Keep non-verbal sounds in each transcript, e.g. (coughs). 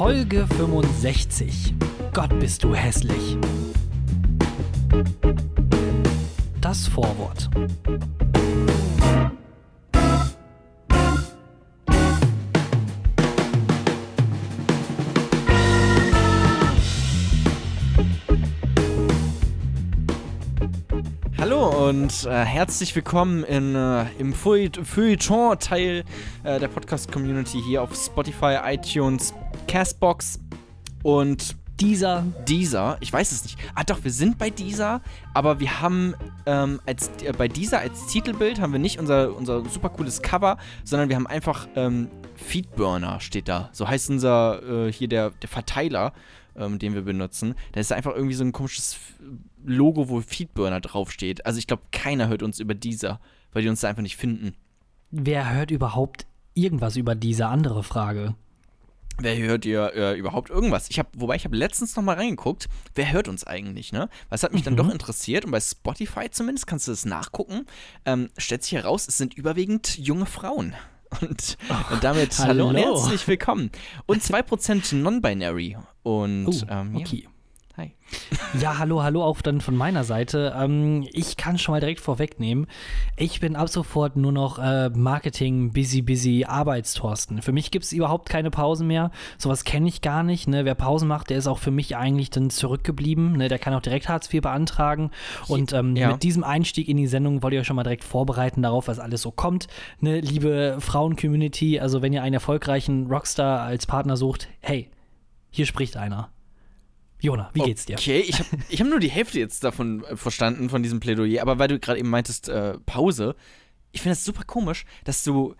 Folge 65. Gott bist du hässlich. Das Vorwort. Hallo und äh, herzlich willkommen in, äh, im Feuilleton-Teil äh, der Podcast-Community hier auf Spotify, iTunes, Castbox und Dieser. dieser. Ich weiß es nicht. Ah doch, wir sind bei dieser, aber wir haben ähm, als, äh, bei dieser als Titelbild haben wir nicht unser, unser super cooles Cover, sondern wir haben einfach ähm, Feedburner steht da. So heißt unser äh, hier der, der Verteiler, ähm, den wir benutzen. Da ist einfach irgendwie so ein komisches Logo, wo Feedburner draufsteht. Also ich glaube, keiner hört uns über dieser, weil die uns da einfach nicht finden. Wer hört überhaupt irgendwas über diese andere Frage? Wer hört ihr äh, überhaupt irgendwas? Ich habe, wobei ich habe letztens noch mal reingeguckt, wer hört uns eigentlich, ne? Es hat mich dann Mhm. doch interessiert und bei Spotify zumindest kannst du das nachgucken. Ähm, stellt sich heraus, es sind überwiegend junge Frauen. (laughs) Und, und damit hallo. und herzlich willkommen. Und 2% Non-Binary. Und Oh, ähm, ja. okay. Hi. Ja, hallo, hallo auch dann von meiner Seite. Ähm, ich kann schon mal direkt vorwegnehmen, ich bin ab sofort nur noch äh, Marketing, busy, busy, Arbeitstorsten. Für mich gibt es überhaupt keine Pausen mehr. Sowas kenne ich gar nicht. Ne? Wer Pausen macht, der ist auch für mich eigentlich dann zurückgeblieben. Ne? Der kann auch direkt Hartz IV beantragen. Und ähm, Ja. mit diesem Einstieg in die Sendung wollte ich euch schon mal direkt vorbereiten darauf, was alles so kommt. Ne? Liebe Frauen-Community, also wenn ihr einen erfolgreichen Rockstar als Partner sucht, hey, hier spricht einer. Jona, wie geht's dir? Okay, ich habe ich hab nur die Hälfte jetzt davon äh, verstanden, von diesem Plädoyer. Aber weil du gerade eben meintest, äh, Pause, ich finde das super komisch, dass du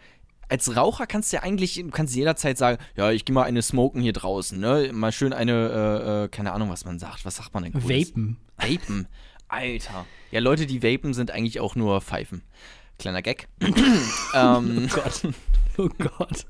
als Raucher kannst du ja eigentlich, du kannst jederzeit sagen, ja, ich gehe mal eine smoken hier draußen, ne? Mal schön eine, äh, äh, keine Ahnung, was man sagt. Was sagt man denn? Cooles? Vapen. Vapen. Alter. Ja, Leute, die vapen, sind eigentlich auch nur Pfeifen. Kleiner Gag. (coughs) ähm, Gott. Oh Gott.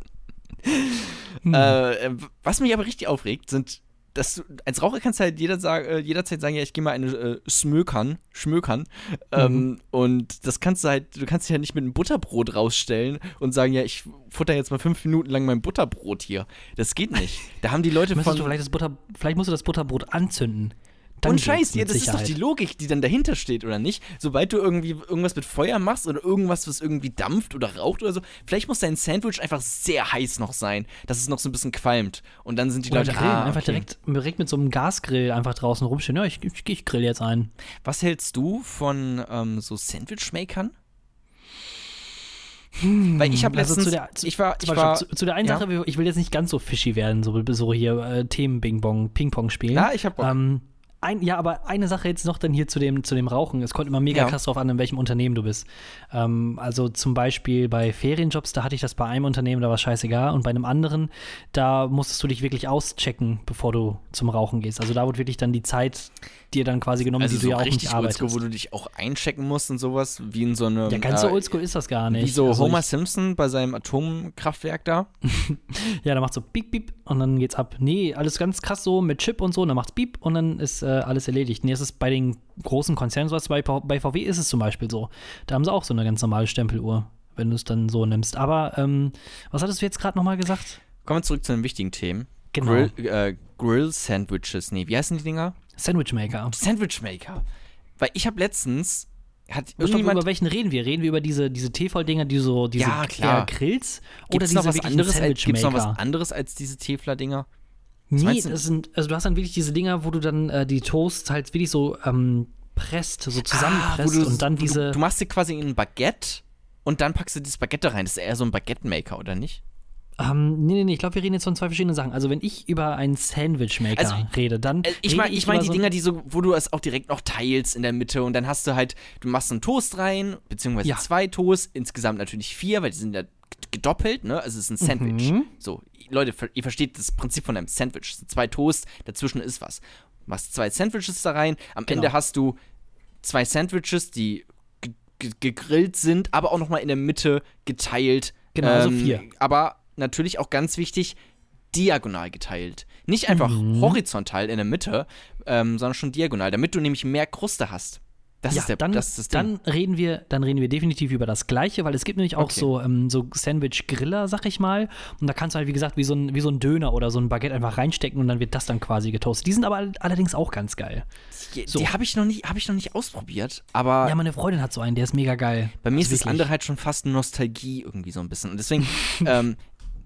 Äh, was mich aber richtig aufregt, sind, dass als Raucher kannst du halt jeder sag, äh, jederzeit sagen, ja, ich gehe mal eine äh, Smökern, Schmökern. Ähm, und das kannst du halt, du kannst dich halt nicht mit einem Butterbrot rausstellen und sagen, ja, ich futter jetzt mal fünf Minuten lang mein Butterbrot hier. Das geht nicht. (laughs) Da haben die Leute von. du vielleicht, das Butter, vielleicht musst du das Butterbrot anzünden. Dann und Scheiß, geht's ja, das ist doch Sicherheit. die Logik, die dann dahinter steht, oder nicht? Sobald du irgendwie irgendwas mit Feuer machst oder irgendwas, was irgendwie dampft oder raucht oder so, vielleicht muss dein Sandwich einfach sehr heiß noch sein, dass es noch so ein bisschen qualmt. Und dann sind die Oder Leute, grillen, ah, einfach okay. direkt, direkt mit so einem Gasgrill einfach draußen rumstehen. Ja, ich, ich, ich grill jetzt ein. Was hältst du von ähm, so Sandwich-Makern? Weil ich habe also letztens, zu der- zu- ich war, ich war, zu, zu der einen ja. Sache, ich will jetzt nicht ganz so fishy werden, so, so hier äh, Themen Bing-Bong, Ping-Pong spielen. na, ich habe. Ähm, ein, ja, aber eine Sache jetzt noch dann hier zu dem, zu dem Rauchen. Es kommt immer mega Ja. krass drauf an, in welchem Unternehmen du bist. Ähm, also zum Beispiel bei Ferienjobs, da hatte ich das bei einem Unternehmen, da war es scheißegal. Und bei einem anderen, da musstest du dich wirklich auschecken, bevor du zum Rauchen gehst. Also da wurde wirklich dann die Zeit dir dann quasi genommen, also die du so ja auch nicht arbeitest. oldschool, wo du dich auch einchecken musst und sowas, wie in so einem, ja, ganz so äh, oldschool ist das gar nicht. wie so also Homer Simpson bei seinem Atomkraftwerk da. (laughs) Ja, da macht so Piep, Piep und dann geht's ab. Nee, alles ganz krass so mit Chip und so, und dann macht's Piep und dann ist äh, alles erledigt. Nee, es ist bei den großen Konzernen sowas, bei, bei VW ist es zum Beispiel so. Da haben sie auch so eine ganz normale Stempeluhr, wenn du es dann so nimmst. Aber, ähm, was hattest du jetzt gerade nochmal gesagt? Kommen wir zurück zu den wichtigen Themen. Genau. Grill, äh, Grill-Sandwiches, nee, wie heißen die Dinger? Sandwichmaker. Sandwich-Maker. Weil ich habe letztens, hat irgendjemand, über welchen reden wir? Reden wir über diese, diese Tefal-Dinger, die so, diese Ja, klar. Grills? Gibt Oder es diese noch was anderes? als- Gibt's noch was anderes als diese Tefler-Dinger? Nee, das sind, also du hast dann wirklich diese Dinger, wo du dann äh, die Toasts halt wirklich so ähm, presst, so zusammenpresst Ah, du, und dann diese. Du, du machst dir quasi ein Baguette und dann packst du das Baguette rein. Das ist eher so ein Baguette-Maker, oder nicht? Ähm, nee, nee, nee, ich glaube, wir reden jetzt von zwei verschiedenen Sachen. Also, wenn ich über einen Sandwichmaker Also, rede, dann. Äh, Ich meine ich mein die so- Dinger, die so, wo du es auch direkt noch teilst in der Mitte und dann hast du halt, du machst einen Toast rein, beziehungsweise Ja. zwei Toast, insgesamt natürlich vier, weil die sind ja gedoppelt, ne? Also es ist ein Sandwich. Mhm. So, Leute, ihr versteht das Prinzip von einem Sandwich. Es sind zwei Toast, dazwischen ist was. Du machst zwei Sandwiches da rein, am Genau. Ende hast du zwei Sandwiches, die ge- ge- gegrillt sind, aber auch nochmal in der Mitte geteilt. Genau, also Ähm, vier. Aber natürlich auch ganz wichtig, diagonal geteilt. Nicht einfach Mhm. horizontal in der Mitte, ähm, sondern schon diagonal, damit du nämlich mehr Kruste hast. Das ja, ist der, dann, das ist das dann reden wir, dann reden wir definitiv über das Gleiche, weil es gibt nämlich auch Okay. so, ähm, so Sandwich-Griller, sag ich mal. Und da kannst du halt, wie gesagt, wie so, ein, wie so ein Döner oder so ein Baguette einfach reinstecken und dann wird das dann quasi getoastet. Die sind aber all- allerdings auch ganz geil. Die, so. die habe ich, noch nicht- hab ich noch nicht ausprobiert, aber Ja, meine Freundin hat so einen, der ist mega geil. bei mir Also ist das wirklich. andere halt schon fast Nostalgie irgendwie so ein bisschen. Und deswegen, (laughs) ähm,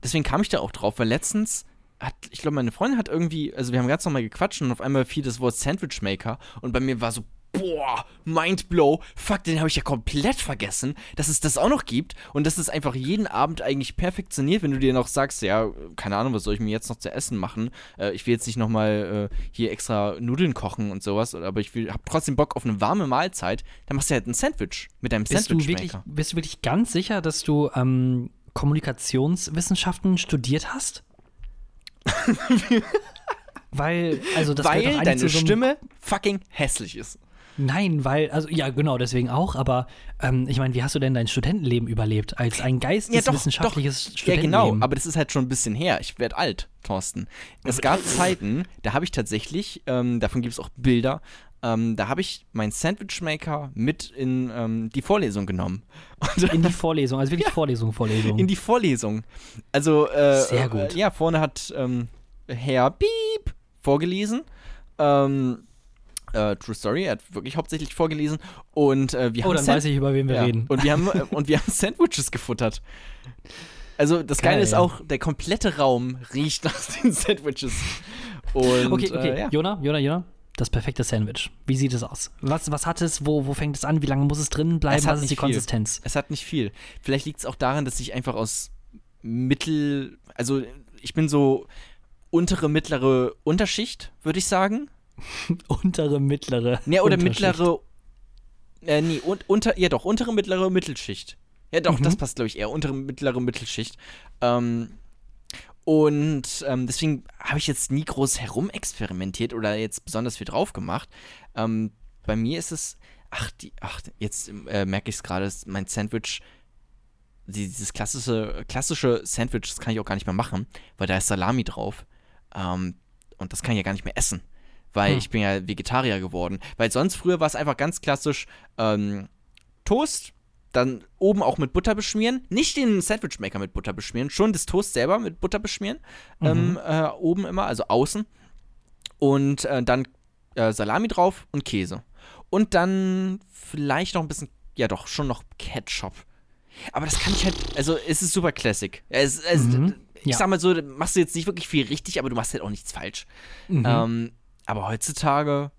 deswegen kam ich da auch drauf, weil letztens hat, ich glaube, meine Freundin hat irgendwie, also wir haben ganz normal gequatscht und auf einmal fiel das Wort Sandwich Maker und bei mir war so, boah, Mindblow, fuck, den habe ich ja komplett vergessen, dass es das auch noch gibt und dass es einfach jeden Abend eigentlich perfektioniert, wenn du dir noch sagst, ja, keine Ahnung, was soll ich mir jetzt noch zu essen machen? Äh, ich will jetzt nicht nochmal äh, hier extra Nudeln kochen und sowas, aber ich will, hab trotzdem Bock auf eine warme Mahlzeit, dann machst du halt ein Sandwich mit deinem Bist du, Sandwich wirklich, Maker. bist du wirklich ganz sicher, dass du ähm, Kommunikationswissenschaften studiert hast? (laughs) weil, also das doch weil deine so Stimme fucking hässlich ist. Nein, weil, also ja, genau, deswegen auch, aber ähm, ich meine, wie hast du denn dein Studentenleben überlebt? Als ein geisteswissenschaftliches Ja, Studentenleben? genau, aber das ist halt schon ein bisschen her. Ich werde alt, Thorsten. Es gab (laughs) Zeiten, da habe ich tatsächlich, ähm, davon gibt es auch Bilder, ähm, da habe ich meinen Sandwichmaker mit in ähm, die Vorlesung genommen. Und In die (laughs) Vorlesung, also wirklich Vorlesung, Vorlesung. in die Vorlesung. Also, äh, Sehr gut. Äh, ja, vorne hat ähm, Herr Piep vorgelesen. Ähm, äh, True Story, er hat wirklich hauptsächlich vorgelesen. Und äh, wir oh, haben dann Sand- weiß ich, über wen wir ja. reden. Und wir haben, (laughs) äh, und wir haben Sandwiches gefuttert. Also das Geile Geil. ist auch, der komplette Raum riecht nach den Sandwiches. Und, okay, okay, Äh, ja. Jona, Jona, Jona, das perfekte Sandwich. Wie sieht es aus? Was, was hat es? Wo, wo fängt es an? Wie lange muss es drin bleiben? Es hat Was ist nicht die viel. Konsistenz? Es hat nicht viel. Vielleicht liegt es auch daran, dass ich einfach aus Mittel, also ich bin so untere, mittlere Unterschicht, würde ich sagen. (laughs) Untere, mittlere. Ja, oder mittlere, äh, nee, un, unter, ja doch, untere, mittlere Mittelschicht. Ja doch, Mhm. das passt, glaube ich, eher, untere, mittlere Mittelschicht. Ähm, und ähm, deswegen habe ich jetzt nie groß herumexperimentiert oder jetzt besonders viel drauf gemacht. Ähm, bei mir ist es, ach, die, ach jetzt äh, merke ich es gerade, mein Sandwich, die- dieses klassische, klassische Sandwich, das kann ich auch gar nicht mehr machen, weil da ist Salami drauf. Ähm, und das kann ich ja gar nicht mehr essen, weil Hm. ich bin ja Vegetarier geworden. Weil sonst früher war es einfach ganz klassisch ähm, Toast, dann oben auch mit Butter beschmieren. Nicht den Sandwichmaker mit Butter beschmieren, schon das Toast selber mit Butter beschmieren. Ähm, äh, oben immer, also außen. Und äh, dann äh, Salami drauf und Käse. Und dann vielleicht noch ein bisschen, ja doch, schon noch Ketchup. Aber das kann ich halt, also es ist super Classic. Es, es, Mhm. Ich Ja. sag mal so, machst du jetzt nicht wirklich viel richtig, aber du machst halt auch nichts falsch. Mhm. Ähm, aber heutzutage,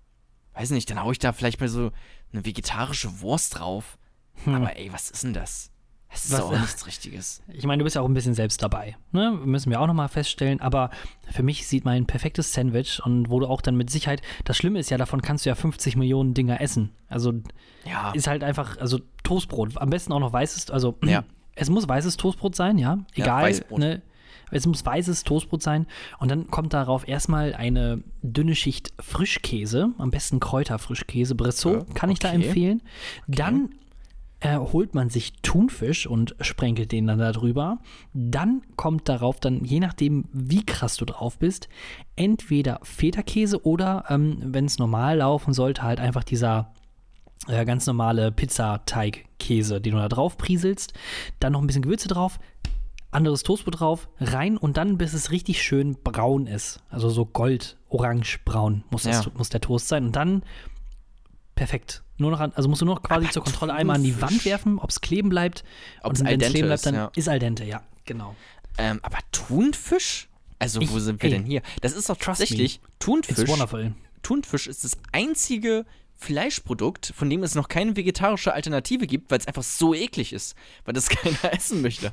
weiß nicht, dann hau ich da vielleicht mal so eine vegetarische Wurst drauf. Hm. Aber ey, was ist denn das? Das ist Was- doch auch nichts Richtiges. Ich meine, du bist ja auch ein bisschen selbst dabei. Ne? Müssen wir auch nochmal feststellen. Aber für mich sieht mein perfektes Sandwich und wo du auch dann mit Sicherheit, das Schlimme ist ja, davon kannst du ja 50 Millionen Dinger essen. Also Ja. ist halt einfach, also Toastbrot. Am besten auch noch weißes, also Ja. (clears throat) es muss weißes Toastbrot sein, ja. Ja, Egal. Weißbrot. ne? Es muss weißes Toastbrot sein. Und dann kommt darauf erstmal eine dünne Schicht Frischkäse, am besten Kräuterfrischkäse, Bressot, Ja, kann ich da okay. empfehlen. Dann äh, holt man sich Thunfisch und sprenkelt den dann da drüber. Dann kommt darauf dann, je nachdem, wie krass du drauf bist, entweder Feta-Käse oder, ähm, wenn es normal laufen sollte, halt einfach dieser äh, ganz normale Pizzateig-Käse, den du da drauf prieselst. Dann noch ein bisschen Gewürze drauf, anderes Toastbrot drauf, rein und dann, bis es richtig schön braun ist. Also so gold, orange, braun muss, das, Ja. muss der Toast sein. Und dann perfekt. Nur noch an, also musst du nur noch quasi Aber zur Kontrolle einmal an die Thunfisch. Wand werfen, ob es kleben bleibt. Ob's und al wenn es dente kleben bleibt, ist, dann ja. ist al dente, ja, genau. Ähm, aber Thunfisch? Also, wo Ich- sind wir ey, denn hier? Das ist doch tatsächlich, It's Thunfisch, wonderful. Thunfisch ist das einzige Fleischprodukt, von dem es noch keine vegetarische Alternative gibt, weil es einfach so eklig ist, weil das (laughs) keiner essen möchte.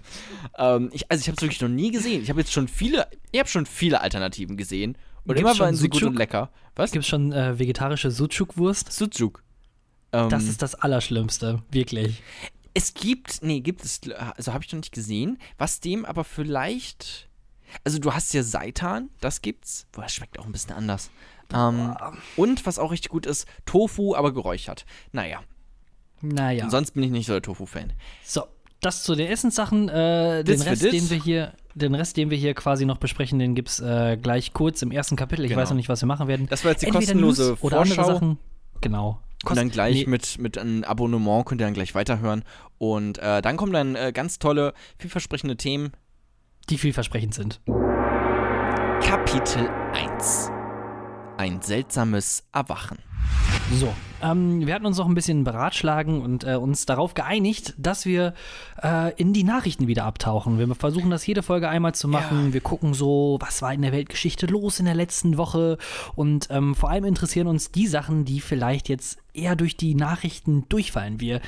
Ähm, ich, also ich habe es wirklich noch nie gesehen. Ich habe jetzt schon viele, ich habe schon viele Alternativen gesehen und Gibt's immer schon waren sie gut Sucuk? und lecker. Was? Gibt es schon äh, vegetarische Sucuk-Wurst? Sucuk. Ähm, Das ist das Allerschlimmste, wirklich. Es gibt, nee, gibt es, also habe ich noch nicht gesehen, was dem aber vielleicht, also du hast ja Seitan, das gibt's, boah, das schmeckt auch ein bisschen anders. Ähm, und was auch richtig gut ist, Tofu, aber geräuchert. Naja, Naja. sonst bin ich nicht so der Tofu-Fan. So, das zu den Essenssachen. Äh, den Rest, den wir hier, den Rest, den wir hier quasi noch besprechen, den gibt es äh, gleich kurz im ersten Kapitel. Ich Genau. weiß noch nicht, was wir machen werden. Das war jetzt die Entweder kostenlose News oder andere Vorschau. Sachen. Genau. Und dann gleich nee. mit, mit einem Abonnement könnt ihr dann gleich weiterhören. Und äh, dann kommen dann äh, ganz tolle, vielversprechende Themen. Die vielversprechend sind. Kapitel 1. Ein seltsames Erwachen. So, ähm, wir hatten uns noch ein bisschen beratschlagen und äh, uns darauf geeinigt, dass wir äh, in die Nachrichten wieder abtauchen. Wir versuchen das jede Folge einmal zu machen. Ja. Wir gucken so, was war in der Weltgeschichte los in der letzten Woche. Und ähm, vor allem interessieren uns die Sachen, die vielleicht jetzt eher durch die Nachrichten durchfallen. Wir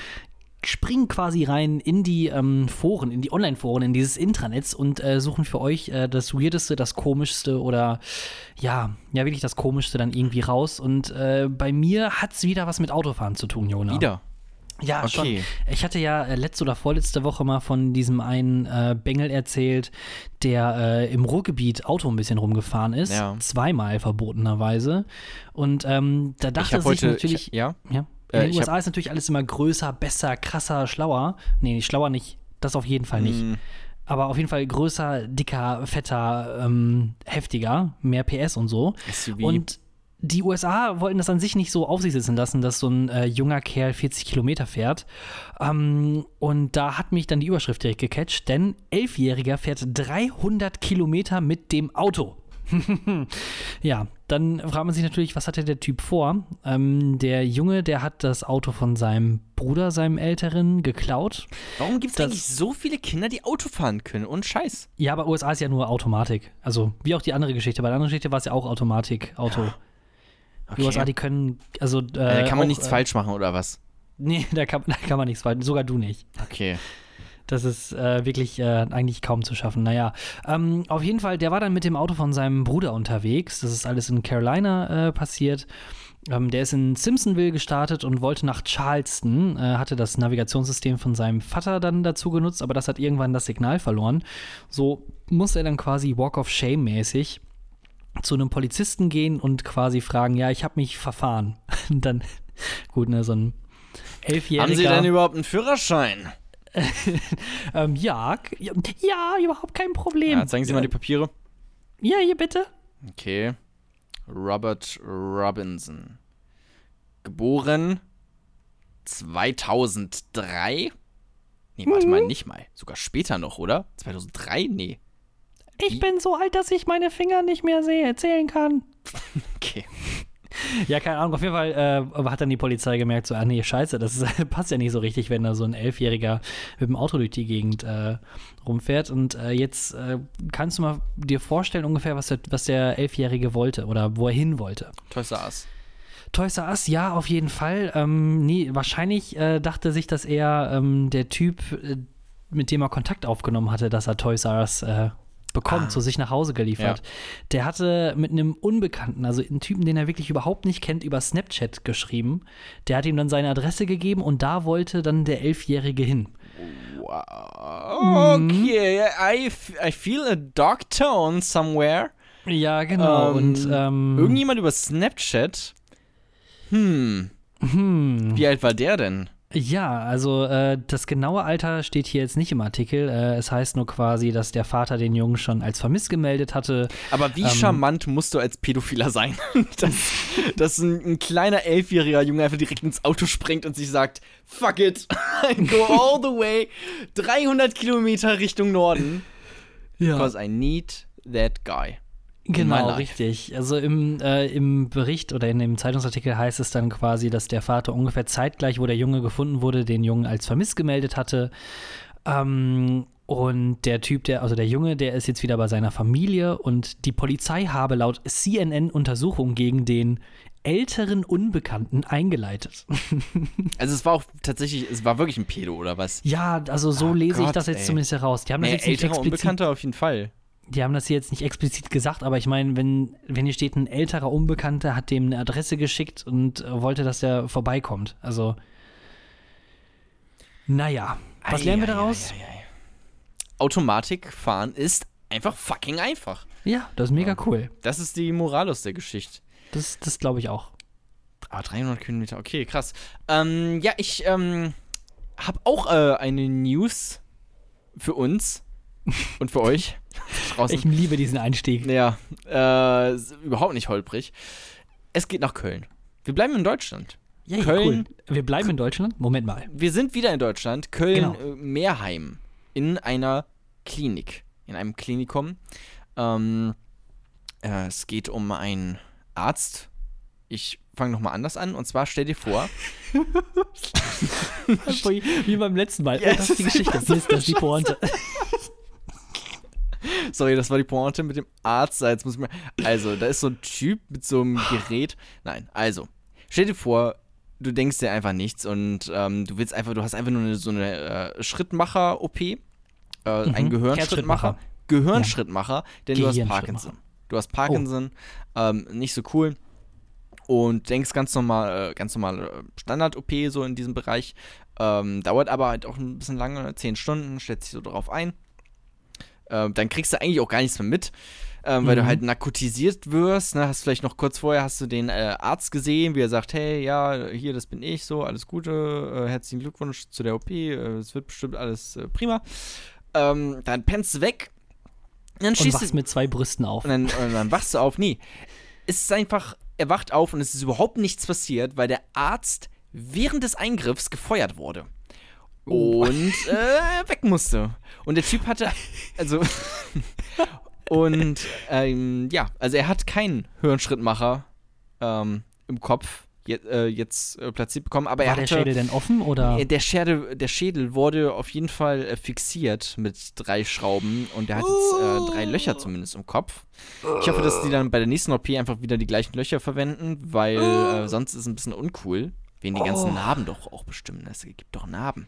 springen quasi rein in die ähm, Foren, in die Online-Foren, in dieses Intranetz und äh, suchen für euch äh, das Weirdeste, das Komischste oder ja, ja, wirklich das Komischste dann irgendwie raus. Und äh, bei mir hat es wieder was mit Autofahren zu tun, Jona. Wieder? Ja, okay. schon. Ich hatte ja äh, letzte oder vorletzte Woche mal von diesem einen äh, Bengel erzählt, der äh, im Ruhrgebiet Auto ein bisschen rumgefahren ist. Ja. Zweimal verbotenerweise. Und ähm, da dachte sich heute, natürlich. Ich, ja? ja. In den USA ist natürlich alles immer größer, besser, krasser, schlauer. Nee, schlauer nicht. Das auf jeden Fall nicht. Mm. Aber auf jeden Fall größer, dicker, fetter, ähm, heftiger, mehr PS und so. SUV. Und die USA wollten das an sich nicht so auf sich sitzen lassen, dass so ein äh, junger Kerl 40 Kilometer fährt. Ähm, und da hat mich dann die Überschrift direkt gecatcht, denn Elfjähriger fährt 300 Kilometer mit dem Auto. (laughs) ja, dann fragt man sich natürlich, was hatte der Typ vor? Ähm, der Junge, der hat das Auto von seinem Bruder, seinem Älteren, geklaut. Warum gibt es eigentlich so viele Kinder, die Auto fahren können? Und Scheiß. Ja, aber USA ist ja nur Automatik. Also, wie auch die andere Geschichte. Bei der anderen Geschichte war es ja auch Automatik-Auto. Ja. Okay. Die USA, die können, also. Äh, da kann man auch, nichts äh, falsch machen, oder was? Nee, (laughs) da kann, da kann man nichts falsch Sogar du nicht. Okay. Das ist äh, wirklich äh, eigentlich kaum zu schaffen. Naja, ähm, auf jeden Fall, der war dann mit dem Auto von seinem Bruder unterwegs. Das ist alles in Carolina äh, passiert. Ähm, der ist in Simpsonville gestartet und wollte nach Charleston, äh, hatte das Navigationssystem von seinem Vater dann dazu genutzt, aber das hat irgendwann das Signal verloren. So musste er dann quasi Walk of Shame mäßig zu einem Polizisten gehen und quasi fragen, ja, ich habe mich verfahren. Und (laughs) dann, gut, ne, so ein Elfjähriger. Haben Sie denn überhaupt einen Führerschein? (laughs) ähm, ja, ja, überhaupt kein Problem. Ja, zeigen Sie mal die Papiere. Ja, hier bitte. Okay. Robert Robinson. Geboren 2003. Nee, warte mhm. mal, nicht mal. Sogar später noch, oder? 2003? Nee. Ich Wie? bin so alt, dass ich meine Finger nicht mehr sehe, zählen kann. (laughs) okay. (laughs) Ja, keine Ahnung. Auf jeden Fall äh, hat dann die Polizei gemerkt, so, ah nee, scheiße, das ist, (laughs) passt ja nicht so richtig, wenn da so ein Elfjähriger mit dem Auto durch die Gegend äh, rumfährt. Und äh, jetzt äh, kannst du mal dir vorstellen ungefähr, was der, was der Elfjährige wollte oder wo er hin wollte. Toys R Us. Toys R Us, ja, auf jeden Fall. Ähm, nee, wahrscheinlich äh, dachte sich, dass er ähm, der Typ, äh, mit dem er Kontakt aufgenommen hatte, dass er Toys R Us bekommen, ah. zu sich nach Hause geliefert. Ja. Der hatte mit einem Unbekannten, also einen Typen, den er wirklich überhaupt nicht kennt, über Snapchat geschrieben. Der hat ihm dann seine Adresse gegeben und da wollte dann der Elfjährige hin. Wow. Okay, I, I feel a dark tone somewhere. Ja, genau. Ähm, und ähm, irgendjemand über Snapchat. Hm. Hm. Wie alt war der denn? Ja, also äh, das genaue Alter steht hier jetzt nicht im Artikel. Äh, es heißt nur quasi, dass der Vater den Jungen schon als vermisst gemeldet hatte. Aber wie ähm, charmant musst du als Pädophiler sein, (laughs) dass, dass ein, ein, kleiner elfjähriger Junge einfach direkt ins Auto springt und sich sagt, fuck it, (laughs) I go all the way 300 Kilometer Richtung Norden. Ja. Because I need that guy. Genau, richtig. Also im, äh, im Bericht oder in dem Zeitungsartikel heißt es dann quasi, dass der Vater ungefähr zeitgleich, wo der Junge gefunden wurde, den Jungen als vermisst gemeldet hatte. Ähm, und der Typ, der, also der Junge, der ist jetzt wieder bei seiner Familie und die Polizei habe laut CNN Untersuchungen gegen den älteren Unbekannten eingeleitet. (laughs) also es war auch tatsächlich, es war wirklich ein Pedo oder was? Ja, also so oh lese Gott, ich das jetzt ey. zumindest heraus. Die haben das nee, jetzt nicht älterer Unbekannter auf jeden Fall die haben das hier jetzt nicht explizit gesagt, aber ich meine, wenn, wenn hier steht, ein älterer Unbekannter hat dem eine Adresse geschickt und wollte, dass der vorbeikommt. Also, naja. Was ei, lernen wir daraus? Ei, ei, Automatikfahren ist einfach fucking einfach. Ja, das ist mega cool. Das ist die Moral aus der Geschichte. Das, das glaube ich auch. Ah, 300 Kilometer, okay, krass. Ähm, ja, ich ähm, habe auch äh, eine News für uns und für (laughs) euch. Draußen. Ich liebe diesen Einstieg. Ja, äh, überhaupt nicht holprig. Es geht nach Köln. Wir bleiben in Deutschland. Ja, Köln. cool. Wir bleiben in Deutschland. Moment mal. Wir sind wieder in Deutschland, Köln, Genau. äh, Meerheim, in einer Klinik, in einem Klinikum. Ähm, äh, es geht um einen Arzt. Ich fange nochmal anders an. Und zwar stell dir vor, (laughs) (laughs) Wie beim letzten Mal. Ja, oh, das ist die Geschichte. so Mist, das ist die Pointe. (laughs) sorry, das war die Pointe mit dem Arzt. Jetzt muss ich mal, also, da ist so ein Typ mit so einem Gerät. Nein, also, stell dir vor, du denkst dir einfach nichts und ähm, du willst einfach, du hast einfach nur eine, so eine äh, Schrittmacher-OP, äh, ein Gehirnschrittmacher. Herzschrittmacher. Gehirnschrittmacher, denn du hast Gehirnschrittmacher. Parkinson. Du hast Parkinson, ähm, nicht so cool. Und denkst ganz normal, äh, ganz normal äh, Standard-OP so in diesem Bereich. Ähm, dauert aber halt auch ein bisschen lange, 10 Stunden, stellt sich so darauf ein. Ähm, dann kriegst du eigentlich auch gar nichts mehr mit, ähm, weil du Mhm. halt narkotisiert wirst. Ne? Hast vielleicht noch kurz vorher hast du den äh, Arzt gesehen, wie er sagt, hey, ja, hier, das bin ich, so, alles Gute, äh, herzlichen Glückwunsch zu der OP, äh, es wird bestimmt alles äh, prima. Ähm, dann pennst du weg. Dann Und schießt wachst du mit zwei Brüsten auf. und dann, und dann wachst du auf. Nee, es ist einfach, er wacht auf und es ist überhaupt nichts passiert, weil der Arzt während des Eingriffs gefeuert wurde. Oh. Und äh, weg musste. Und der Typ hatte, also, (laughs) und ähm, ja, also er hat keinen Hirnschrittmacher ähm, im Kopf je, äh, jetzt äh, platziert bekommen, aber er War der hatte, Schädel denn offen oder? äh, Der Schädel, der Schädel wurde auf jeden Fall äh, fixiert mit drei Schrauben und der hat jetzt äh, drei Löcher zumindest im Kopf. Ich hoffe, dass die dann bei der nächsten OP einfach wieder die gleichen Löcher verwenden, weil äh, sonst ist es ein bisschen uncool. Wegen die ganzen Oh. Narben doch auch bestimmen. Es gibt doch Narben.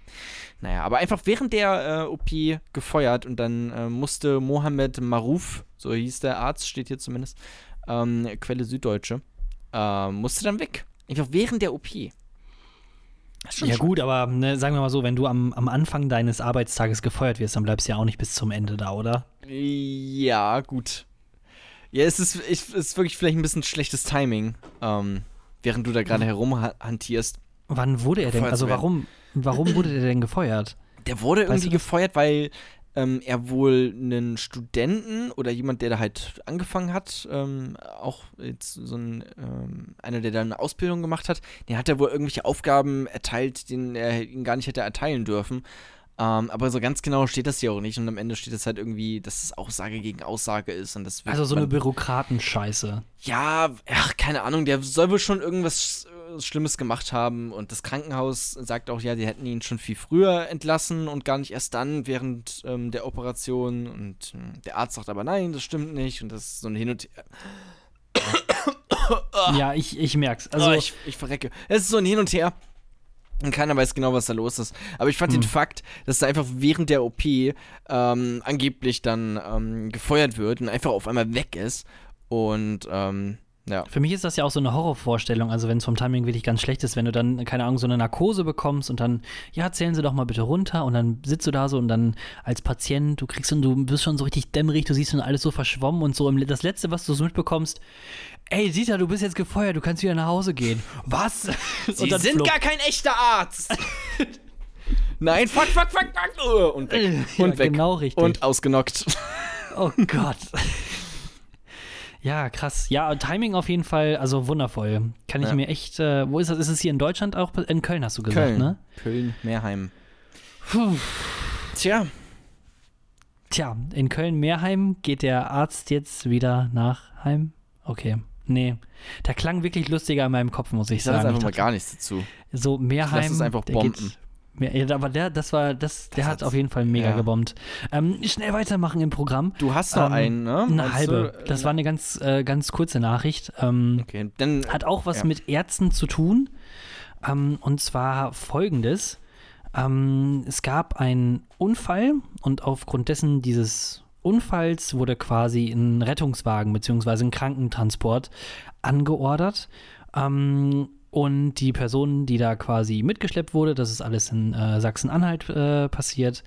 Naja, aber einfach während der äh, OP gefeuert und dann äh, musste Mohammed Maruf, so hieß der Arzt, steht hier zumindest, ähm, Quelle Süddeutsche, äh, musste dann weg. Einfach während der OP. Ja gut, aber ne, sagen wir mal so, wenn du am, am Anfang deines Arbeitstages gefeuert wirst, dann bleibst du ja auch nicht bis zum Ende da, oder? Ja, gut. Ja, es ist, ich, es ist wirklich vielleicht ein bisschen schlechtes Timing, ähm, während du da gerade herumhantierst. Wann wurde er denn? Also warum, warum wurde der denn gefeuert? Der wurde Weißt irgendwie gefeuert, weil ähm, er wohl einen Studenten oder jemand, der da halt angefangen hat, ähm, auch jetzt so ein, ähm, einer, der da eine Ausbildung gemacht hat, den hat er wohl irgendwelche Aufgaben erteilt, denen er ihn gar nicht hätte erteilen dürfen. Ähm, aber so ganz genau steht das hier auch nicht und am Ende steht es halt irgendwie, dass es Aussage gegen Aussage ist und das Also so eine Bürokratenscheiße. Ja, ach, keine Ahnung, der soll wohl schon irgendwas äh, Schlimmes gemacht haben und das Krankenhaus sagt auch, ja, die hätten ihn schon viel früher entlassen und gar nicht erst dann während ähm, der Operation und ähm, der Arzt sagt aber nein, das stimmt nicht und das ist so ein Hin und Her. Ja, ich, ich merk's. Also Also ich, ich verrecke. Es ist so ein Hin und Her. Und keiner weiß genau, was da los ist. Aber ich fand den Fakt, dass er einfach während der OP ähm, angeblich dann ähm, gefeuert wird und einfach auf einmal weg ist. Und ähm, ja. Für mich ist das ja auch so eine Horrorvorstellung, also wenn es vom Timing wirklich ganz schlecht ist, wenn du dann, keine Ahnung, so eine Narkose bekommst und dann, ja, zählen Sie doch mal bitte runter und dann sitzt du da so und dann als Patient, du kriegst und du bist schon so richtig dämmerig, du siehst schon alles so verschwommen und so. Und das Letzte, was du so mitbekommst, ey, Dieter, du bist jetzt gefeuert, du kannst wieder nach Hause gehen. Was? (laughs) Sie sind flupp. gar kein echter Arzt. (laughs) Nein, fuck, fuck, fuck, fuck. Und weg. (laughs) Ja, Und weg. genau richtig. Und ausgenockt. Oh Gott. Ja, krass. Ja, Timing auf jeden Fall, also wundervoll. Kann ich Ja. mir echt, äh, wo ist das? Ist es hier in Deutschland auch? In Köln hast du gesagt, Köln. ne? Köln, Meerheim. Puh. Tja. Tja, in Köln-Meerheim geht der Arzt jetzt wieder nach Heim? Okay. Nee. Der klang wirklich lustiger in meinem Kopf, muss ich, Ich sag jetzt sagen. einfach mal Ich gar nichts dazu. dachte, so Meerheim. lass es einfach bomben. Ja, aber der, das war, das, der Das hat hat's- auf jeden Fall mega ja. gebombt. Ähm, schnell weitermachen im Programm. Du hast noch Ähm, einen, ne? Eine Meinst halbe. du? Das war eine ganz, äh, ganz kurze Nachricht. Ähm, Okay, dann. hat auch was Ja. mit Ärzten zu tun. Ähm, und zwar folgendes. Ähm, es gab einen Unfall und aufgrund dessen dieses Unfalls wurde quasi ein Rettungswagen bzw. ein Krankentransport angeordert. Ähm, und die Person, die da quasi mitgeschleppt wurde, das ist alles in äh, Sachsen-Anhalt äh, passiert,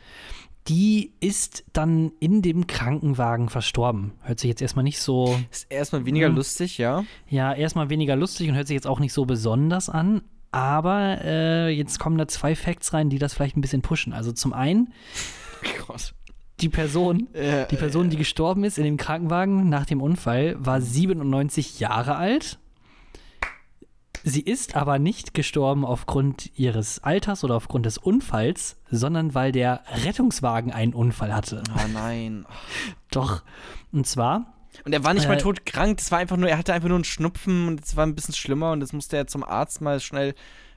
die ist dann in dem Krankenwagen verstorben. Hört sich jetzt erstmal nicht so Ist erstmal weniger Mhm. lustig, ja. ja, erstmal weniger lustig und hört sich jetzt auch nicht so besonders an. Aber äh, jetzt kommen da zwei Facts rein, die das vielleicht ein bisschen pushen. Also zum einen, (laughs) Gott. die Person, die Person, die gestorben ist in dem Krankenwagen nach dem Unfall, war 97 Jahre alt. Sie ist aber nicht gestorben aufgrund ihres Alters oder aufgrund des Unfalls, sondern weil der Rettungswagen einen Unfall hatte. Oh nein. (laughs) Doch. Und zwar Und er war nicht mal Äh, todkrank, das war einfach nur, er hatte einfach nur einen Schnupfen und es war ein bisschen schlimmer und das musste er zum Arzt mal schnell.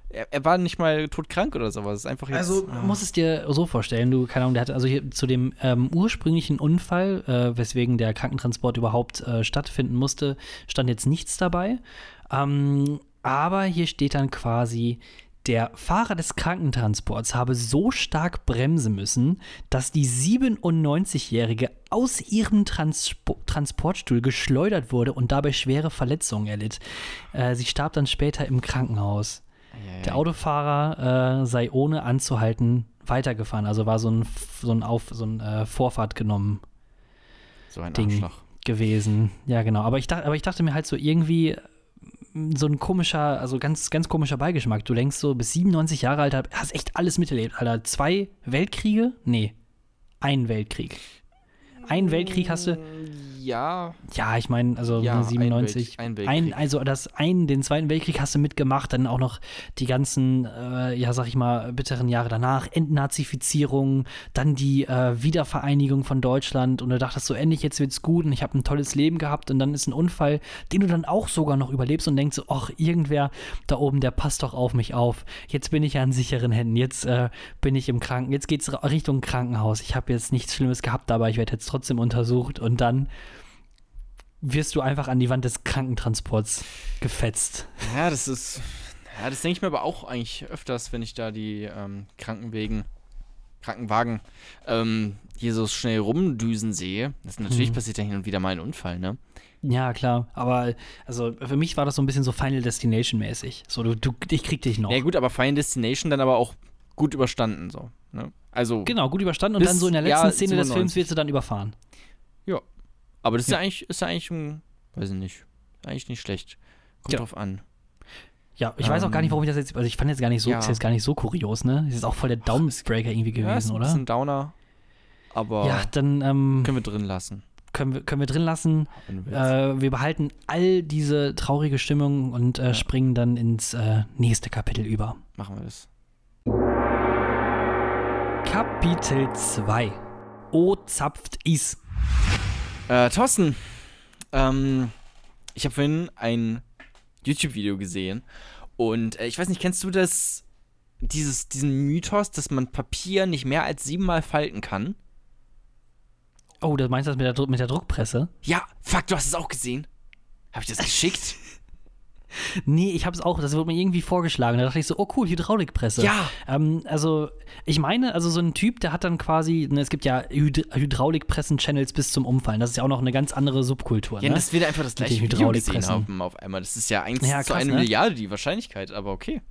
Er, er war nicht mal todkrank oder sowas. Einfach jetzt. Also ah. du musst es dir so vorstellen, du, keine Ahnung, der hatte also hier zu dem ähm, ursprünglichen Unfall, äh, weswegen der Krankentransport überhaupt äh, stattfinden musste, stand jetzt nichts dabei. Ähm, aber hier steht dann quasi, der Fahrer des Krankentransports habe so stark bremsen müssen, dass die 97-Jährige aus ihrem Transpo Transportstuhl geschleudert wurde und dabei schwere Verletzungen erlitt. Äh, sie starb dann später im Krankenhaus. Der Autofahrer äh, sei ohne anzuhalten weitergefahren, also war so ein, so ein, Auf, so ein äh, Vorfahrt genommen so ein Ding Arschloch. gewesen. Ja, genau. Aber ich, dachte, aber ich dachte mir halt so irgendwie so ein komischer, also ganz, ganz komischer Beigeschmack. Du denkst so, bis 97 Jahre alt hast echt alles miterlebt, Alter. Zwei Weltkriege? Nee. Ein Weltkrieg. Ein Weltkrieg hast du. Ja. Ja, ich meine, also Ja, ne, ein 97. Welt- ein ein, Weltkrieg. also das einen, den Zweiten Weltkrieg hast du mitgemacht, dann auch noch die ganzen, äh, ja, sag ich mal, bitteren Jahre danach, Entnazifizierung, dann die äh, Wiedervereinigung von Deutschland und du dachtest so, endlich, jetzt wird's gut und ich habe ein tolles Leben gehabt und dann ist ein Unfall, den du dann auch sogar noch überlebst und denkst so, ach, irgendwer da oben, der passt doch auf mich auf. Jetzt bin ich ja in sicheren Händen, jetzt äh, bin ich im Kranken, jetzt geht's Richtung Krankenhaus. Ich habe jetzt nichts Schlimmes gehabt, aber ich werde jetzt trotzdem untersucht und dann wirst du einfach an die Wand des Krankentransports gefetzt. Ja, das ist. Ja, das denke ich mir aber auch eigentlich öfters, wenn ich da die ähm, Krankenwegen, Krankenwagen ähm, hier so schnell rumdüsen sehe. Das natürlich Mhm. passiert ja hin und wieder mal ein Unfall, ne? Ja, klar. Aber also für mich war das so ein bisschen so Final Destination mäßig. So, du, du ich krieg dich noch. Ja gut, aber Final Destination dann aber auch gut überstanden so. Ne? Also, Genau, gut überstanden und dann so in der Jahr letzten Szene des 97. Films wirst du dann überfahren. aber das ist Ja. ja eigentlich, ist ja eigentlich ein, weiß ich nicht, eigentlich nicht schlecht. Kommt Ja. drauf an. Ja, ich weiß auch gar nicht, Ähm, warum ich das jetzt, also ich fand jetzt gar nicht so, ja. ist jetzt gar nicht so kurios, ne? Das ist auch voll der Downsbreaker irgendwie Ja, ist gewesen, ein oder? bisschen Downer, aber Ja, dann ähm, können wir drin lassen. können, wir, können wir drin lassen. Äh, wir behalten all diese traurige Stimmung und äh, Ja. springen dann ins äh, nächste Kapitel über. Machen wir das. Kapitel 2. O zapft is. Äh, Thorsten, ähm, ich habe vorhin ein YouTube-Video gesehen und äh, ich weiß nicht, kennst du das, dieses, diesen Mythos, dass man Papier nicht mehr als siebenmal falten kann? Oh, du meinst das mit der, mit der Druckpresse? Ja, fuck, du hast es auch gesehen. Habe ich das geschickt? (laughs) Nee, ich habe es auch, das wurde mir irgendwie vorgeschlagen. Da dachte ich so, oh cool, Hydraulikpresse. ja. Ähm, also, ich meine, also so ein Typ, der hat dann quasi, ne, es gibt ja Hyd Hydraulikpressen-Channels bis zum Umfallen. Das ist ja auch noch eine ganz andere Subkultur. Ja, ne? dass wir da einfach das gleiche Video gesehen Hydraulikpressen. haben auf einmal. Das ist ja 1 Ja, zu krass, eine ne? Milliarde die Wahrscheinlichkeit, aber okay.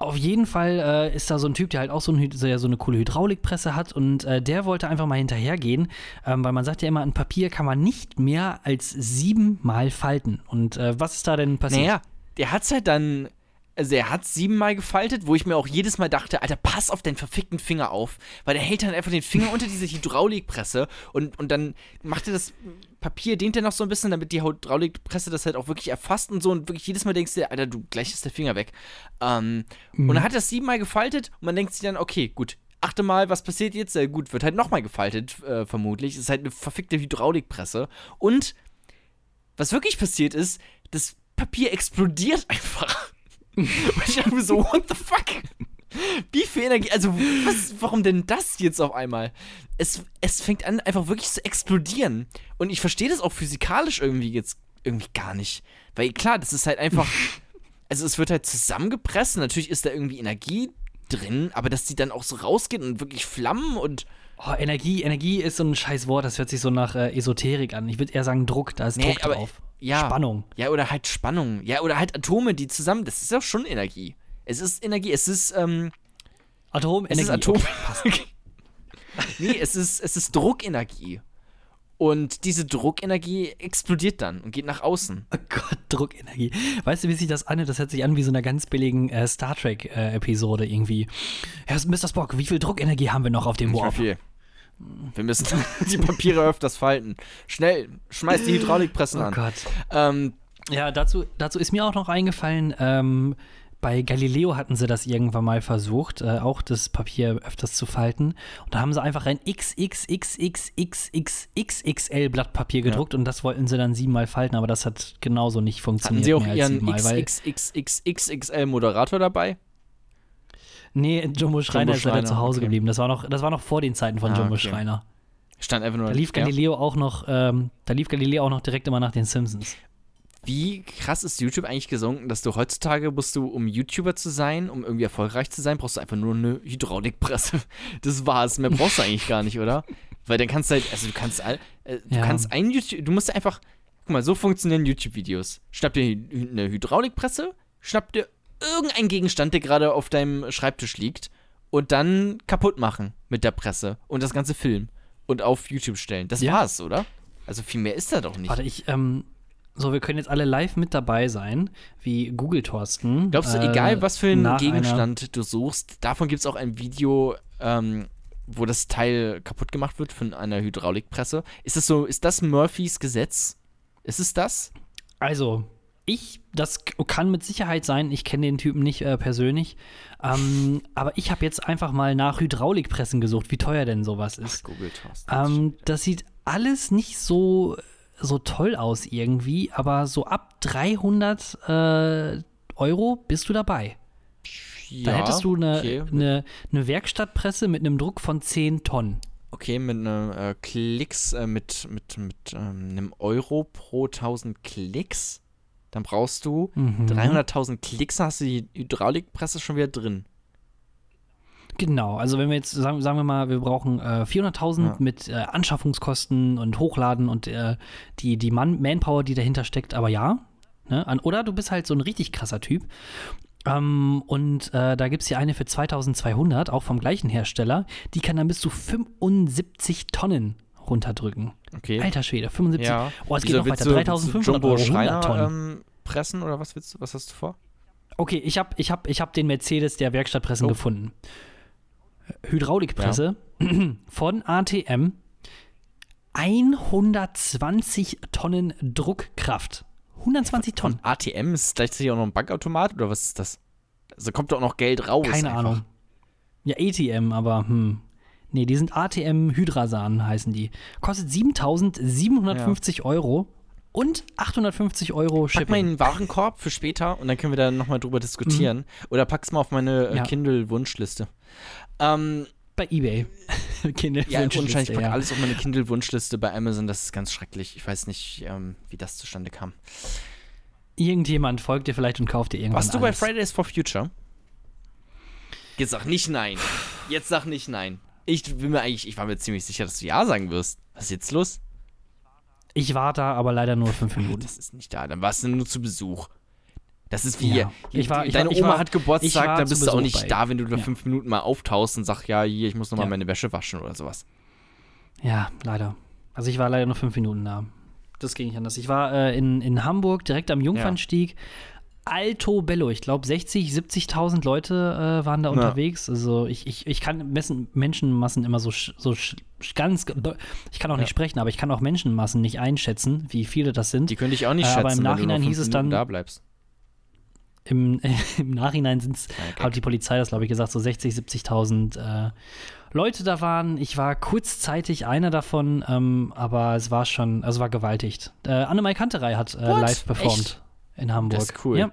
Auf jeden Fall äh, ist da so ein Typ, der halt auch so, ein, so, eine coole Hydraulikpresse hat und äh, der wollte einfach mal hinterhergehen, ähm, weil man sagt ja immer, ein Papier kann man nicht mehr als siebenmal falten. Und äh, was ist da denn passiert? Naja, der hat's halt dann. Also er hat siebenmal gefaltet, wo ich mir auch jedes Mal dachte, Alter, pass auf deinen verfickten Finger auf. Weil der hält dann einfach den Finger unter diese Hydraulikpresse und, und dann macht er das Papier, dehnt er noch so ein bisschen, damit die Hydraulikpresse das halt auch wirklich erfasst und so. Und wirklich jedes Mal denkst du, dir, Alter, du gleich ist der Finger weg. Ähm, Und dann hat er es siebenmal gefaltet und man denkt sich dann, okay, gut. Achte mal, was passiert jetzt? Äh, gut, wird halt nochmal gefaltet, äh, vermutlich. Es ist halt eine verfickte Hydraulikpresse. Und was wirklich passiert ist, das Papier explodiert (laughs) einfach. (laughs) Und ich dachte mir so, what the fuck? Wie viel Energie, also was, warum denn das jetzt auf einmal? Es, es fängt an, einfach wirklich zu explodieren. Und ich verstehe das auch physikalisch irgendwie jetzt irgendwie gar nicht. Weil klar, das ist halt einfach, (laughs) also es wird halt zusammengepresst, natürlich ist da irgendwie Energie drin, aber dass die dann auch so rausgeht und wirklich Flammen und Oh, Energie, Energie ist so ein scheiß Wort, das hört sich so nach äh, Esoterik an. Ich würde eher sagen Druck, da ist Nee, Druck aber- drauf. ja. Spannung. Ja, oder halt Spannung. Ja, oder halt Atome, die zusammen, das ist ja schon Energie. Es ist Energie, es ist, ähm, Atom, Es ist Atom. Okay, (laughs) nee, es ist, es ist Druckenergie. Und diese Druckenergie explodiert dann und geht nach außen. Oh Gott, Druckenergie. Weißt du, wie sich das anhört? Das hört sich an wie so einer ganz billigen äh, Star Trek-Episode irgendwie. Herr Mr. Spock, wie viel Druckenergie haben wir noch auf dem Warp? viel. Wir müssen (laughs) die Papiere öfters falten. Schnell, schmeiß die Hydraulikpressen Oh an. Gott. Ähm, Ja, dazu, dazu ist mir auch noch eingefallen, ähm, bei Galileo hatten sie das irgendwann mal versucht, äh, auch das Papier öfters zu falten. Und da haben sie einfach ein XXXXXXXL Blatt Papier gedruckt und das wollten sie dann siebenmal falten, aber das hat genauso nicht funktioniert. Hatten Sie auch Ihren siebenmal, weil- XXXXXL Moderator dabei? Nee, Jumbo Schreiner ist leider Schreiner, zu Hause okay. geblieben. Das war, noch, das war noch vor den Zeiten von Ah, Jumbo okay. Schreiner. Stand. Da lief ja. Galileo auch noch, ähm, da lief Galileo auch noch direkt immer nach den Simpsons. Wie krass ist YouTube eigentlich gesunken, dass du heutzutage musst du, um YouTuber zu sein, um irgendwie erfolgreich zu sein, brauchst du einfach nur eine Hydraulikpresse. (laughs) Das war's. Mehr brauchst du eigentlich gar nicht, oder? Weil dann kannst du halt, also du kannst all, äh, du Ja. kannst ein YouTube, du musst einfach, guck mal, so funktionieren YouTube-Videos. Schnapp dir eine Hydraulikpresse, schnapp dir irgendeinen Gegenstand, der gerade auf deinem Schreibtisch liegt und dann kaputt machen mit der Presse und das ganze filmen und auf YouTube stellen. Das Ja. war's, oder? Also viel mehr ist da doch nicht. Warte, ich, ähm, so, wir können jetzt alle live mit dabei sein, wie Google Thorsten. Glaubst du, äh, egal was für einen Gegenstand du suchst, davon gibt es auch ein Video, ähm, wo das Teil kaputt gemacht wird von einer Hydraulikpresse? Ist das so, ist das Murphys Gesetz? Ist es das? Also, ich, das kann mit Sicherheit sein, ich kenne den Typen nicht äh, persönlich, ähm, aber ich habe jetzt einfach mal nach Hydraulikpressen gesucht, wie teuer denn sowas ist. Google Thorsten. Ähm, das sieht alles nicht so, so toll aus irgendwie, aber so ab 300 äh, Euro bist du dabei. Da hättest du eine, okay. eine, eine Werkstattpresse mit einem Druck von 10 Tonnen. Okay, mit einem äh, Klicks, äh, mit, mit, mit ähm, einem Euro pro 1000 Klicks, dann brauchst du Mhm. 300.000 Klicks, hast du die Hydraulikpresse schon wieder drin. Genau, also wenn wir jetzt sagen, sagen wir mal, wir brauchen äh, 400.000 Ja. mit äh, Anschaffungskosten und Hochladen und äh, die, die Man Manpower, die dahinter steckt, aber ja. Ne? An, oder du bist halt so ein richtig krasser Typ. Ähm, und äh, da gibt es hier eine für 2200, auch vom gleichen Hersteller. Die kann dann bis zu 75 Tonnen runterdrücken. Okay. Alter Schwede, 75. ja. Oh, es geht noch weiter. du- willst du 3500 Jumbo Euro, 100 Schreiner Tonnen. ähm, pressen oder was willst du? Was hast du vor? Okay, ich habe ich hab, ich hab den Mercedes der Werkstattpressen Oh. gefunden. Hydraulikpresse (clears throat) von ATM. 120 Tonnen Druckkraft. 120 Tonnen. ATM ist gleichzeitig auch noch ein Bankautomat oder was ist das? Also kommt doch noch Geld raus. Keine einfach. Ahnung. Ja, ATM, aber hm. Nee, die sind ATM Hydrasan heißen die. Kostet 7750 Euro und 850 Euro Pack mal Shipping. in den Warenkorb für später und dann können wir da nochmal drüber diskutieren. Oder pack's mal auf meine äh, Mhm. Ja. Kindle-Wunschliste. Ähm, Bei Ebay. (laughs) Kinder ja, ich pack ja. alles auf meine Kindle-Wunschliste bei Amazon. Das ist ganz schrecklich. Ich weiß nicht, ähm, wie das zustande kam. Irgendjemand folgt dir vielleicht und kauft dir irgendwann Warst du bei alles. Fridays for Future? Jetzt sag nicht nein. Jetzt sag nicht nein. Ich bin mir eigentlich, ich war mir ziemlich sicher, dass du ja sagen wirst. Was ist jetzt los? Ich war da, aber leider nur fünf (laughs) Minuten. Das ist nicht da. Dann warst du nur zu Besuch. Das ist wie Ja. hier. Ich war- ich Deine war- ich Oma war- hat Geburtstag, dann zu bist du auch nicht bei- da, wenn du da Ja. fünf Minuten mal auftauchst und sagst, ja, hier, ich muss nochmal Ja. meine Wäsche waschen oder sowas. Ja, leider. Also ich war leider nur fünf Minuten da. Das ging nicht anders. Ich war äh, in, in Hamburg, direkt am Jungfernstieg. Alto Bello, ich glaube 60, 70.000 Leute äh, waren da unterwegs. Also ich, ich, ich kann messen, Menschenmassen immer so, so ganz, ich kann auch nicht sprechen, aber ich kann auch Menschenmassen nicht einschätzen, wie viele das sind. Die könnte ich auch nicht Äh, schätzen, aber im wenn Nachhinein hieß es dann- da bleibst. Im, (laughs) im Nachhinein sind es, Kleiner Gag. hat die Polizei das, glaube ich, gesagt, so 60, 70.000 äh, Leute da waren. Ich war kurzzeitig einer davon, ähm, aber es war schon, also war gewaltigt. Äh, Annemai Kanterei hat äh, live performt Echt? in Hamburg. Das ist cool. Ja.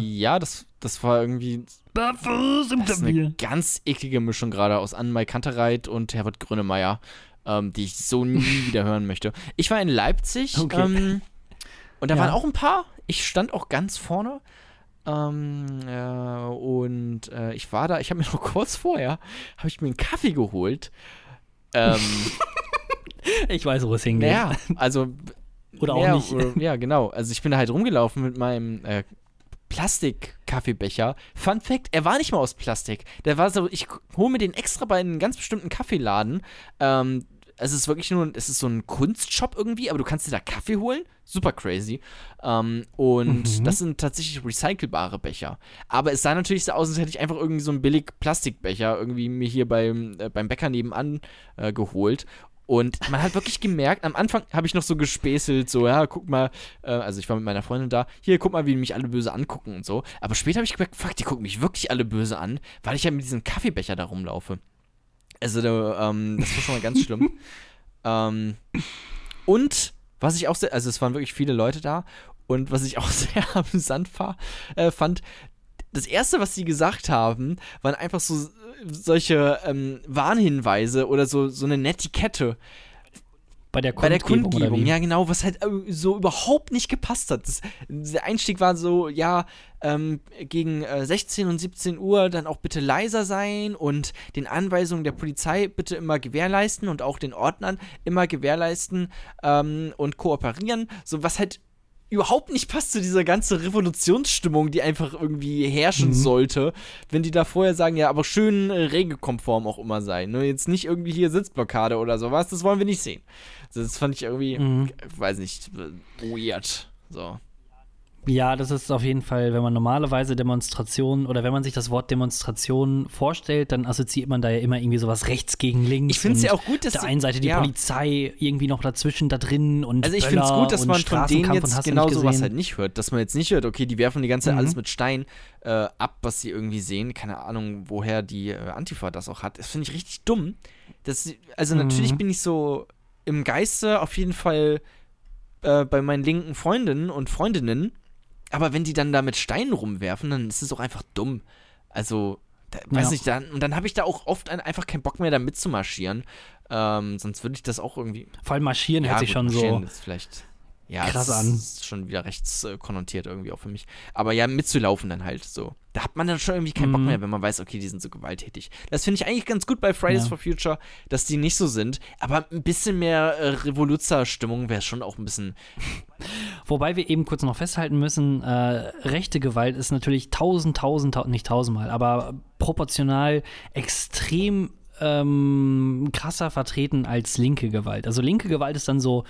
Ja, das, das war irgendwie Barfuß im das ist eine ganz eklige Mischung gerade aus Annemai Kantereit und Herbert Grönemeyer, ähm, die ich so nie (laughs) wieder hören möchte. Ich war in Leipzig Okay. ähm, und da Ja. waren auch ein paar. Ich stand auch ganz vorne. Ähm, äh, und äh, ich war da, ich habe mir (laughs) noch kurz vorher, habe ich mir einen Kaffee geholt. Ähm, (laughs) Ich weiß, wo es hingeht. naja, also Oder auch ja, nicht. Oder, ja, genau. Also ich bin da halt rumgelaufen mit meinem äh, Plastik-Kaffeebecher. Fun Fact, er war nicht mal aus Plastik. Der war so, ich hole mir den extra bei einem ganz bestimmten Kaffeeladen. Ähm, es ist wirklich nur, es ist so ein Kunstshop irgendwie, aber du kannst dir da Kaffee holen. Super crazy. Ähm, und Mhm. das sind tatsächlich recycelbare Becher. Aber es sah natürlich so aus, als hätte ich einfach irgendwie so einen billig Plastikbecher irgendwie mir hier beim, äh, beim Bäcker nebenan äh, geholt. Und man hat wirklich gemerkt, am Anfang habe ich noch so gespäßelt, so, ja, guck mal, äh, also ich war mit meiner Freundin da, hier, guck mal, wie mich alle böse angucken und so. Aber später habe ich gemerkt, fuck, die gucken mich wirklich alle böse an, weil ich ja mit diesem Kaffeebecher da rumlaufe. Also, ähm, das war schon mal ganz schlimm. (laughs) ähm, und was ich auch sehr, also es waren wirklich viele Leute da und was ich auch (laughs) sehr amüsant war, äh, fand, das erste, was sie gesagt haben, waren einfach so solche ähm, Warnhinweise oder so, so eine Netiquette. Bei der Bei der Kundgebung, Kundgebung, ja genau, was halt äh, so überhaupt nicht gepasst hat. Das, der Einstieg war so, ja, ähm, gegen äh, 16 und 17 Uhr dann auch bitte leiser sein und den Anweisungen der Polizei bitte immer gewährleisten und auch den Ordnern immer gewährleisten ähm, und kooperieren. So was halt überhaupt nicht passt zu dieser ganzen Revolutionsstimmung, die einfach irgendwie herrschen Mhm. sollte, wenn die da vorher sagen, ja, aber schön äh, regelkonform auch immer sein. Ne? Jetzt nicht irgendwie hier Sitzblockade oder sowas, das wollen wir nicht sehen. Das fand ich irgendwie, Mhm. weiß nicht, weird. So. Ja, das ist auf jeden Fall, wenn man normalerweise Demonstrationen oder wenn man sich das Wort Demonstration vorstellt, dann assoziiert man da ja immer irgendwie sowas rechts gegen links. Ich finde es ja auch gut, dass Auf der einen Seite die ja. Polizei irgendwie noch dazwischen da drin und Also ich finde es gut, dass man von denen jetzt genau sowas halt nicht hört. Dass man jetzt nicht hört, okay, die werfen die ganze Zeit Mhm. alles mit Stein äh, ab, was sie irgendwie sehen. Keine Ahnung, woher die äh, Antifa das auch hat. Das finde ich richtig dumm. Das, also Mhm. natürlich bin ich so im Geiste auf jeden Fall äh, bei meinen linken Freundinnen und Freundinnen. Aber wenn die dann da mit Steinen rumwerfen, dann ist es auch einfach dumm. Also, da, weiß Ja. nicht, dann, und dann habe ich da auch oft ein, einfach keinen Bock mehr, da mitzumarschieren. Ähm, sonst würde ich das auch irgendwie Vor allem marschieren hört sich schon marschieren so. Ist vielleicht. Ja, krass es an. ist schon wieder rechts äh, konnotiert irgendwie auch für mich. Aber ja, mitzulaufen dann halt so. Da hat man dann schon irgendwie keinen Bock Mhm. mehr, wenn man weiß, okay, die sind so gewalttätig. Das finde ich eigentlich ganz gut bei Fridays Ja. for Future, dass die nicht so sind. Aber ein bisschen mehr äh, Revoluzzer-Stimmung wäre schon auch ein bisschen. (laughs) Wobei wir eben kurz noch festhalten müssen, äh, rechte Gewalt ist natürlich tausend, tausend, tausend, nicht tausendmal, aber proportional extrem ähm, krasser vertreten als linke Gewalt. Also linke Gewalt ist dann so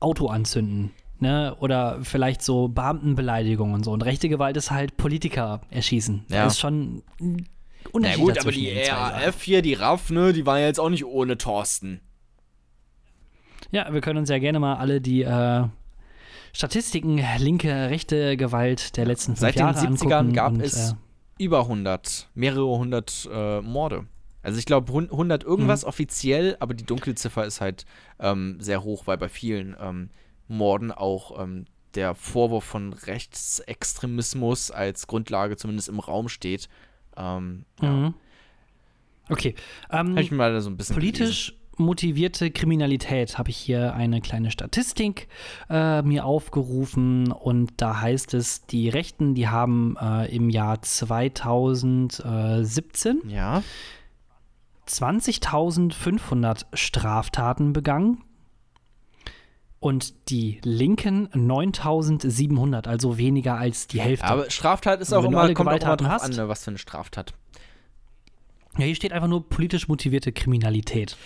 Auto anzünden. Ne? Oder vielleicht so Beamtenbeleidigung und so. Und rechte Gewalt ist halt Politiker erschießen. Ja. Da ist schon ein Na Unterschied gut, aber die den. RAF hier, die RAF, ne, die war ja jetzt auch nicht ohne Thorsten. Ja, wir können uns ja gerne mal alle die äh, Statistiken linke, rechte Gewalt der letzten fünf Seit den Jahre 70ern angucken. gab und, es äh, über 100, mehrere hundert äh, Morde. Also ich glaube 100 irgendwas Mhm. offiziell, aber die Dunkelziffer ist halt ähm, sehr hoch, weil bei vielen ähm, Morden auch ähm, der Vorwurf von Rechtsextremismus als Grundlage zumindest im Raum steht. Ähm, ja. Mhm. Okay. Ähm, Habe ich mal so ein bisschen politisch motivierte Kriminalität habe ich hier eine kleine Statistik äh, mir aufgerufen und da heißt es, die Rechten, die haben äh, im Jahr 2017 gelesen. Ja. 20.500 Straftaten begangen und die Linken 9.700, also weniger als die Hälfte. Aber Straftat ist Also auch du immer, kommt auch immer Gewalttaten drauf hast- an, ne, was für eine Straftat. ja, hier steht einfach nur politisch motivierte Kriminalität.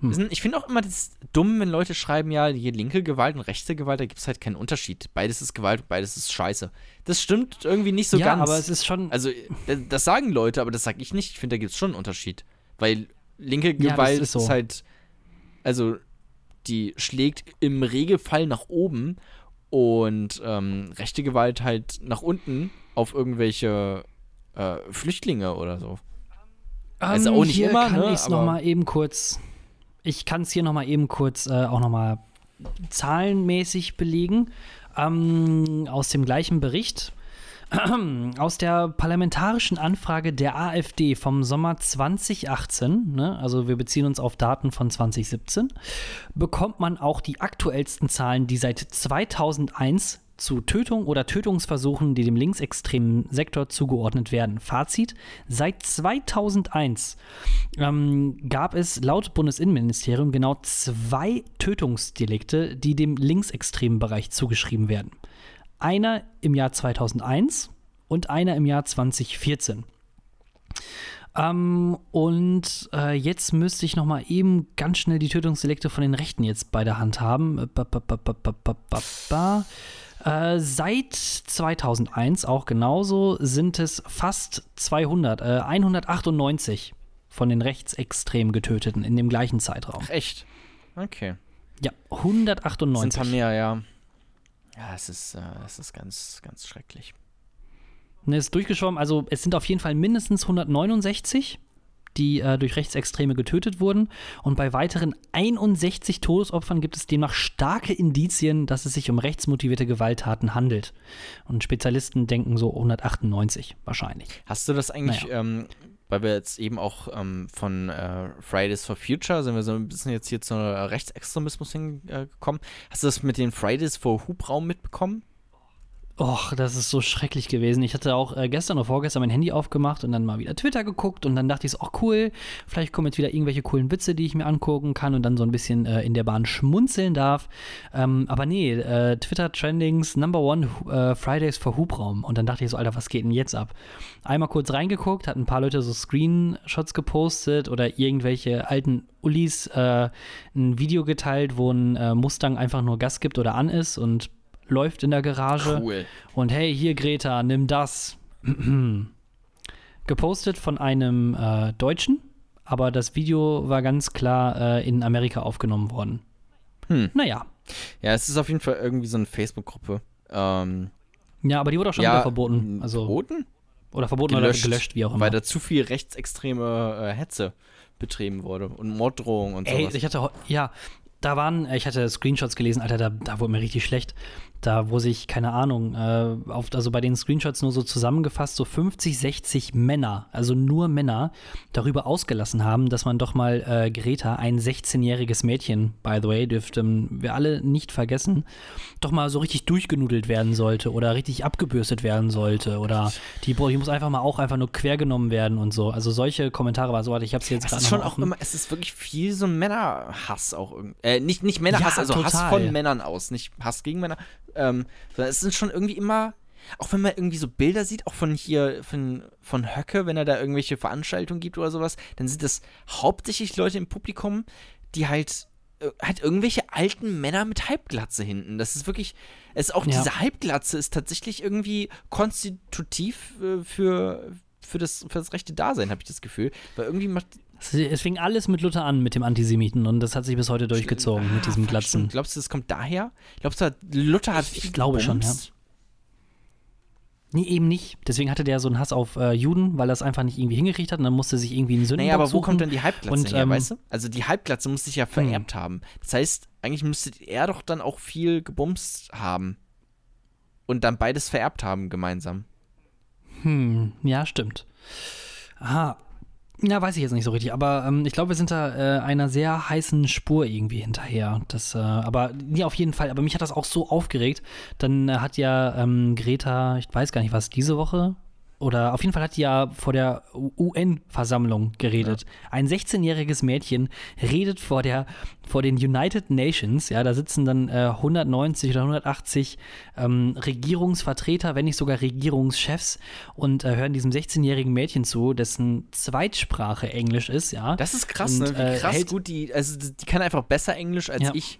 Hm. Ich finde auch immer das dumm, wenn Leute schreiben, ja, hier linke Gewalt und rechte Gewalt, da gibt es halt keinen Unterschied. Beides ist Gewalt und beides ist Scheiße. Das stimmt irgendwie nicht so ja, ganz. aber es ist schon. also, äh, das sagen Leute, aber das sage ich nicht. Ich finde, da gibt es schon einen Unterschied. Weil linke Ja, Gewalt ist so. ist halt, also, die schlägt im Regelfall nach oben und ähm, rechte Gewalt halt nach unten auf irgendwelche äh, Flüchtlinge oder so. also auch nicht hier immer, kann ne, ich es nochmal eben kurz. Ich kann es hier nochmal eben kurz äh, auch nochmal zahlenmäßig belegen. Ähm, aus dem gleichen Bericht. (clears throat) Aus der parlamentarischen Anfrage der AfD vom Sommer 2018, ne, also wir beziehen uns auf Daten von 2017, bekommt man auch die aktuellsten Zahlen, die seit 2001 zu Tötung oder Tötungsversuchen, die dem linksextremen Sektor zugeordnet werden. Fazit: Seit 2001 ähm, gab es laut Bundesinnenministerium genau zwei Tötungsdelikte, die dem linksextremen Bereich zugeschrieben werden einer im Jahr 2001 und einer im Jahr 2014. Ähm, und äh, jetzt müsste ich noch mal eben ganz schnell die Tötungsdelikte von den Rechten jetzt bei der Hand haben. Seit 2001 auch genauso sind es fast 200, äh, 198 von den rechtsextrem Getöteten in dem gleichen Zeitraum. Ach, echt? Okay. Ja, 198. Sind ein paar mehr, ja. Ja, es ist, äh, es ist ganz, ganz schrecklich. Ne, ist durchgeschwommen. Also es sind auf jeden Fall mindestens 169, die äh, durch Rechtsextreme getötet wurden. Und bei weiteren 61 Todesopfern gibt es demnach starke Indizien, dass es sich um rechtsmotivierte Gewalttaten handelt. Und Spezialisten denken so 198 wahrscheinlich. Hast du das eigentlich, ähm, weil wir jetzt eben auch ähm, von äh, Fridays for Future, sind wir so ein bisschen jetzt hier zu Rechtsextremismus hingekommen. Hast du das mit den Fridays for Hubraum mitbekommen? Och, das ist so schrecklich gewesen. Ich hatte auch äh, gestern oder vorgestern mein Handy aufgemacht und dann mal wieder Twitter geguckt und dann dachte ich so, ach cool, vielleicht kommen jetzt wieder irgendwelche coolen Witze, die ich mir angucken kann und dann so ein bisschen äh, in der Bahn schmunzeln darf. Ähm, aber nee, äh, Twitter-Trendings, Number One, äh, Fridays for Hubraum. Und dann dachte ich so, Alter, was geht denn jetzt ab? Einmal kurz reingeguckt, hat ein paar Leute so Screenshots gepostet oder irgendwelche alten Ullis äh, ein Video geteilt, wo ein äh, Mustang einfach nur Gas gibt oder an ist und läuft in der Garage. Cool. Und hey, hier Greta, nimm das. (clears throat) Gepostet von einem äh, Deutschen, aber das Video war ganz klar äh, in Amerika aufgenommen worden. Hm. Naja. Ja, es ist auf jeden Fall irgendwie so eine Facebook-Gruppe. Ähm, Ja, aber die wurde auch schon ja, wieder verboten. Also, verboten? oder verboten oder gelöscht, wie auch immer. Weil da zu viel rechtsextreme äh, Hetze betrieben wurde und Morddrohungen und Ey, sowas. ich hatte, ja, da waren, ich hatte Screenshots gelesen, Alter, da, da wurde mir richtig schlecht. Da, wo sich, keine Ahnung, äh, auf, also bei den Screenshots nur so zusammengefasst, so 50, 60 Männer, also nur Männer, darüber ausgelassen haben, dass man doch mal äh, Greta, ein 16-jähriges Mädchen, by the way, dürften wir alle nicht vergessen, doch mal so richtig durchgenudelt werden sollte oder richtig abgebürstet werden sollte oder die, die muss einfach mal auch einfach nur quer genommen werden und so. Also solche Kommentare war so, warte, ich habe jetzt es gerade schon auch immer, es ist wirklich viel so Männerhass auch irgendwie. Äh, nicht, nicht Männerhass, Ja, also Hass total. von Männern aus, nicht Hass gegen Männer. Ähm, sondern es sind schon irgendwie immer, auch wenn man irgendwie so Bilder sieht, auch von hier, von, von Höcke, wenn er da irgendwelche Veranstaltungen gibt oder sowas, dann sind das hauptsächlich Leute im Publikum, die halt äh, halt irgendwelche alten Männer mit Halbglatze hinten. Das ist wirklich, es ist auch Ja. diese Halbglatze ist tatsächlich irgendwie konstitutiv äh, für, für, das, für das rechte Dasein, habe ich das Gefühl. Weil irgendwie macht, Es fing alles mit Luther an, mit dem Antisemiten, und das hat sich bis heute durchgezogen, mit diesem Ah, Glatzen. stimmt. Glaubst du, das kommt daher? Glaubst du, Luther hat Ich viel glaube schon, gebumst? Nee, eben nicht. Deswegen hatte der so einen Hass auf äh, Juden, weil er es einfach nicht irgendwie hingekriegt hat und dann musste sich irgendwie einen Sündenbock Naja, aber wo suchen. kommt denn die Halbglatze Und, her, ähm, weißt du? Also die Halbglatze muss sich ja vererbt haben. Das heißt, eigentlich müsste er doch dann auch viel gebumst haben. Und dann beides vererbt haben gemeinsam. Hm, ja, stimmt. Aha. Ja, weiß ich jetzt nicht so richtig, aber ähm, ich glaube, wir sind da äh, einer sehr heißen Spur irgendwie hinterher. Das, äh, aber nee, auf jeden Fall. Aber mich hat das auch so aufgeregt. Dann äh, hat ja ähm, Greta, ich weiß gar nicht was, diese Woche oder auf jeden Fall hat die ja vor der UN-Versammlung geredet. Ein 16-jähriges Mädchen redet vor der vor den United Nations. Ja, da sitzen dann äh, 190 oder 180 ähm, Regierungsvertreter, wenn nicht sogar Regierungschefs und äh, hören diesem 16-jährigen Mädchen zu, dessen Zweitsprache Englisch ist. Ja, Das ist krass, Und, ne? Wie äh, krass hält- gut die, also die kann einfach besser Englisch als Ja. ich.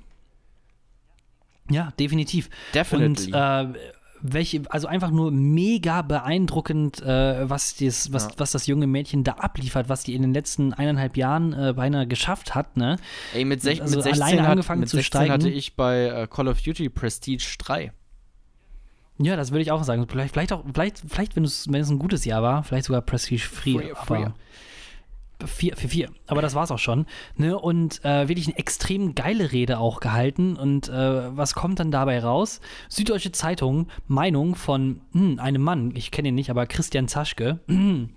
ja, definitiv. Definitely. Und äh, welche, also einfach nur mega beeindruckend, äh, was, dies, was, Ja. was das junge Mädchen da abliefert, was die in den letzten eineinhalb Jahren äh, beinahe geschafft hat, ne? Ey, mit, sech, also mit 16, alleine hat, angefangen mit zu 16 steigen. hatte ich bei äh, Call of Duty Prestige 3. Ja, das würde ich auch sagen. Vielleicht, vielleicht auch, vielleicht, vielleicht wenn, es, ein gutes Jahr war, vielleicht sogar Prestige Free. Free- Free. Vier, vier, vier. Aber das war's auch schon. Ne? Und äh, wirklich eine extrem geile Rede auch gehalten. Und äh, was kommt dann dabei raus? Süddeutsche Zeitung, Meinung von hm, einem Mann, ich kenne ihn nicht, aber Christian Zaschke. (clears throat)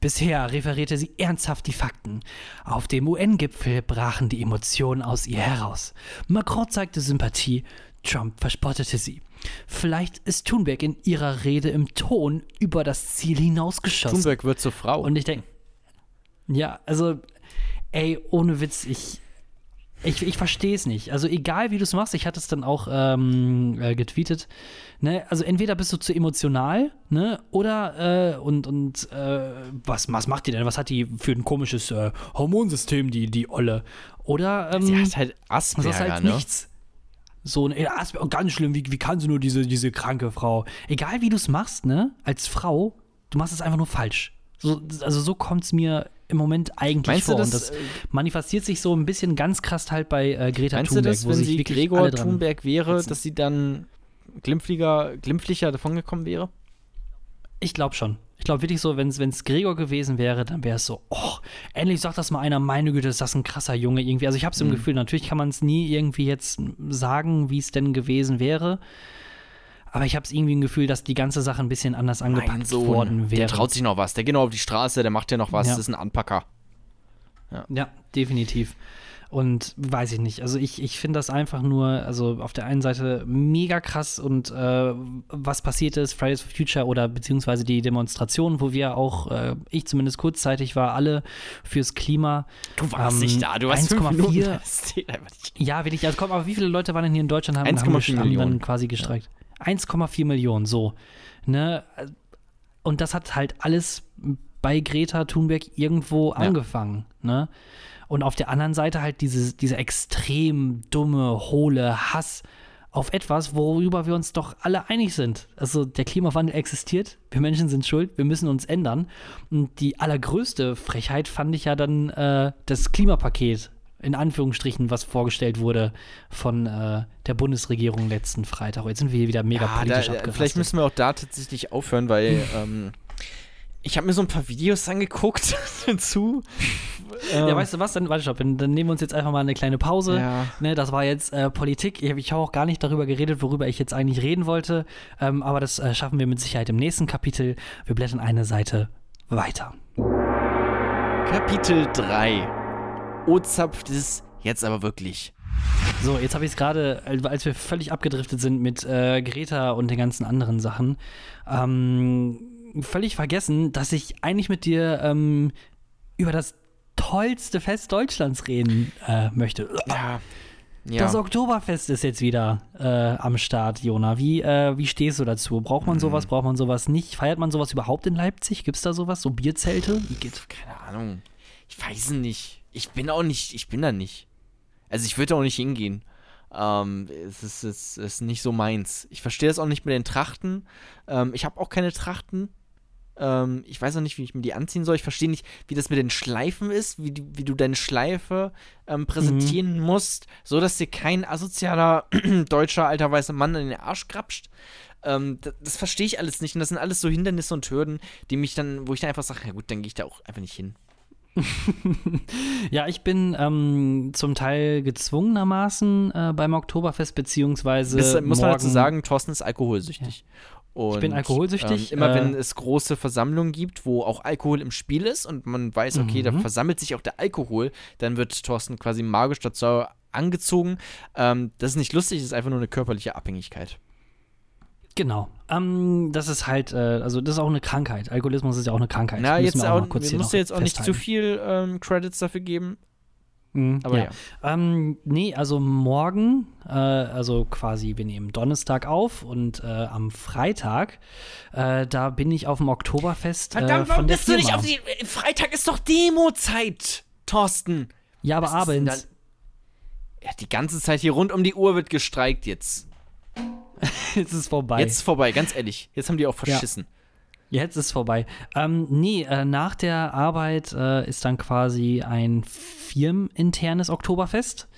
Bisher referierte sie ernsthaft die Fakten. Auf dem UN-Gipfel brachen die Emotionen aus ihr heraus. Macron zeigte Sympathie, Trump verspottete sie. Vielleicht ist Thunberg in ihrer Rede im Ton über das Ziel hinausgeschossen. Thunberg wird zur Frau. Und ich denke, ja, also, ey, ohne Witz, ich, ich, ich verstehe es nicht. Also, egal wie du es machst, ich hatte es dann auch ähm, äh, getweetet. Ne? Also, entweder bist du zu emotional, ne? Oder, äh, und, und, äh, was, was macht die denn? Was hat die für ein komisches äh, Hormonsystem, die, die Olle? Oder, ähm, sie hat halt das Asperger, ist halt ne? nichts. So, ne, Asper- ganz schlimm, wie, wie kann sie nur diese, diese kranke Frau? Egal wie du es machst, ne, als Frau, du machst es einfach nur falsch. So, also so kommt es mir im Moment eigentlich Meinst vor. du und das, das äh, manifestiert sich so ein bisschen ganz krass halt bei äh, Greta meinst du Thunberg, das, wo wenn sich sie Gregor Thunberg wäre, hetzen. dass sie dann glimpflicher, glimpflicher davongekommen wäre? Ich glaube schon. Ich glaube wirklich so, wenn es Gregor gewesen wäre, dann wäre es so, oh, endlich sagt das mal einer, meine Güte, ist das ein krasser Junge irgendwie. Also ich habe es im Mhm. Gefühl, natürlich kann man es nie irgendwie jetzt sagen, wie es denn gewesen wäre. Aber ich habe es irgendwie ein Gefühl, dass die ganze Sache ein bisschen anders Mein angepackt Sohn, worden wäre. der traut sich noch was. Der geht noch auf die Straße, der macht ja noch was. Ja. Das ist ein Anpacker. Ja, definitiv. Und weiß ich nicht. Also ich, ich finde das einfach nur, also auf der einen Seite mega krass und äh, was passiert ist, Fridays for Future oder beziehungsweise die Demonstration, wo wir auch, äh, ich zumindest kurzzeitig war, alle fürs Klima. Du warst Ähm, nicht da, du warst fünf 1,4. Minuten. (laughs) Das zählt einfach nicht. Ja, will ich, also komm, aber wie viele Leute waren denn hier in Deutschland, haben, haben, 1,4 haben dann Millionen. quasi gestreikt? 1,4 Millionen, so. Ne? Und das hat halt alles bei Greta Thunberg irgendwo angefangen, ne? Und auf der anderen Seite halt diese, diese extrem dumme, hohle Hass auf etwas, worüber wir uns doch alle einig sind. Also der Klimawandel existiert, wir Menschen sind schuld, wir müssen uns ändern. Und die allergrößte Frechheit fand ich ja dann äh, das Klimapaket, in Anführungsstrichen, was vorgestellt wurde von äh, der Bundesregierung letzten Freitag. Jetzt sind wir hier wieder mega Ja, politisch da, äh, abgerastet. vielleicht müssen wir auch da tatsächlich aufhören, weil (laughs) ähm, ich habe mir so ein paar Videos angeguckt (laughs) dazu. ja, weißt du was, dann, warte, stopp, dann, dann nehmen wir uns jetzt einfach mal eine kleine Pause. Ja. Ne, das war jetzt äh, Politik. Ich, ich habe auch gar nicht darüber geredet, worüber ich jetzt eigentlich reden wollte. Ähm, aber das äh, schaffen wir mit Sicherheit im nächsten Kapitel. Wir blättern eine Seite weiter. Kapitel 3. O-Zapft ist jetzt aber wirklich. So, jetzt habe ich es gerade, äh, als wir völlig abgedriftet sind mit äh, Greta und den ganzen anderen Sachen, ähm, völlig vergessen, dass ich eigentlich mit dir ähm, über das tollste Fest Deutschlands reden äh, möchte. Ja. Das Oktoberfest ist jetzt wieder äh, am Start, Jona. Wie, äh, wie stehst du dazu? Braucht man sowas, braucht man sowas nicht? Feiert man sowas überhaupt in Leipzig? Gibt es da sowas? So Bierzelte? Keine Ahnung. Ich weiß nicht. Ich bin auch nicht, ich bin da nicht. Also ich würde auch nicht hingehen. Ähm, es, ist, es ist nicht so meins. Ich verstehe das auch nicht mit den Trachten. Ähm, ich habe auch keine Trachten. Ähm, ich weiß auch nicht, wie ich mir die anziehen soll. Ich verstehe nicht, wie das mit den Schleifen ist, wie, die, wie du deine Schleife ähm, präsentieren musst, so dass dir kein asozialer (clears throat) deutscher alter weißer Mann in den Arsch krapscht. Ähm, das, das verstehe ich alles nicht. Und das sind alles so Hindernisse und Hürden, die mich dann, wo ich dann einfach sage, ja gut, dann gehe ich da auch einfach nicht hin. (laughs) Ja, ich bin ähm, zum Teil gezwungenermaßen äh, beim Oktoberfest, beziehungsweise. Das muss man dazu sagen, Thorsten ist alkoholsüchtig. Und, bin alkoholsüchtig, Ähm, immer äh, wenn es große Versammlungen gibt, wo auch Alkohol im Spiel ist und man weiß, okay, da Mhm. versammelt sich auch der Alkohol, dann wird Thorsten quasi magisch dazu angezogen. Ähm, das ist nicht lustig, das ist einfach nur eine körperliche Abhängigkeit. Genau. Ähm, das ist halt, äh, also das ist auch eine Krankheit. Alkoholismus ist ja auch eine Krankheit. Na, jetzt auch, mal kurz musst du jetzt auch nicht zu viel ähm, Credits dafür geben, Mhm, aber ja. Ähm, nee, also morgen, äh, also quasi, wir nehmen Donnerstag auf und äh, am Freitag, äh, da bin ich auf dem Oktoberfest äh, von der Firma. die. Freitag ist doch Demo-Zeit, Thorsten. ja, aber Was abends. Ja, die ganze Zeit hier rund um die Uhr wird gestreikt jetzt. (laughs) Jetzt ist es vorbei. Jetzt ist vorbei, ganz ehrlich. Jetzt haben die auch verschissen. Jetzt ist vorbei. Ähm, nee, äh, nach der Arbeit äh, ist dann quasi ein firmeninternes Oktoberfest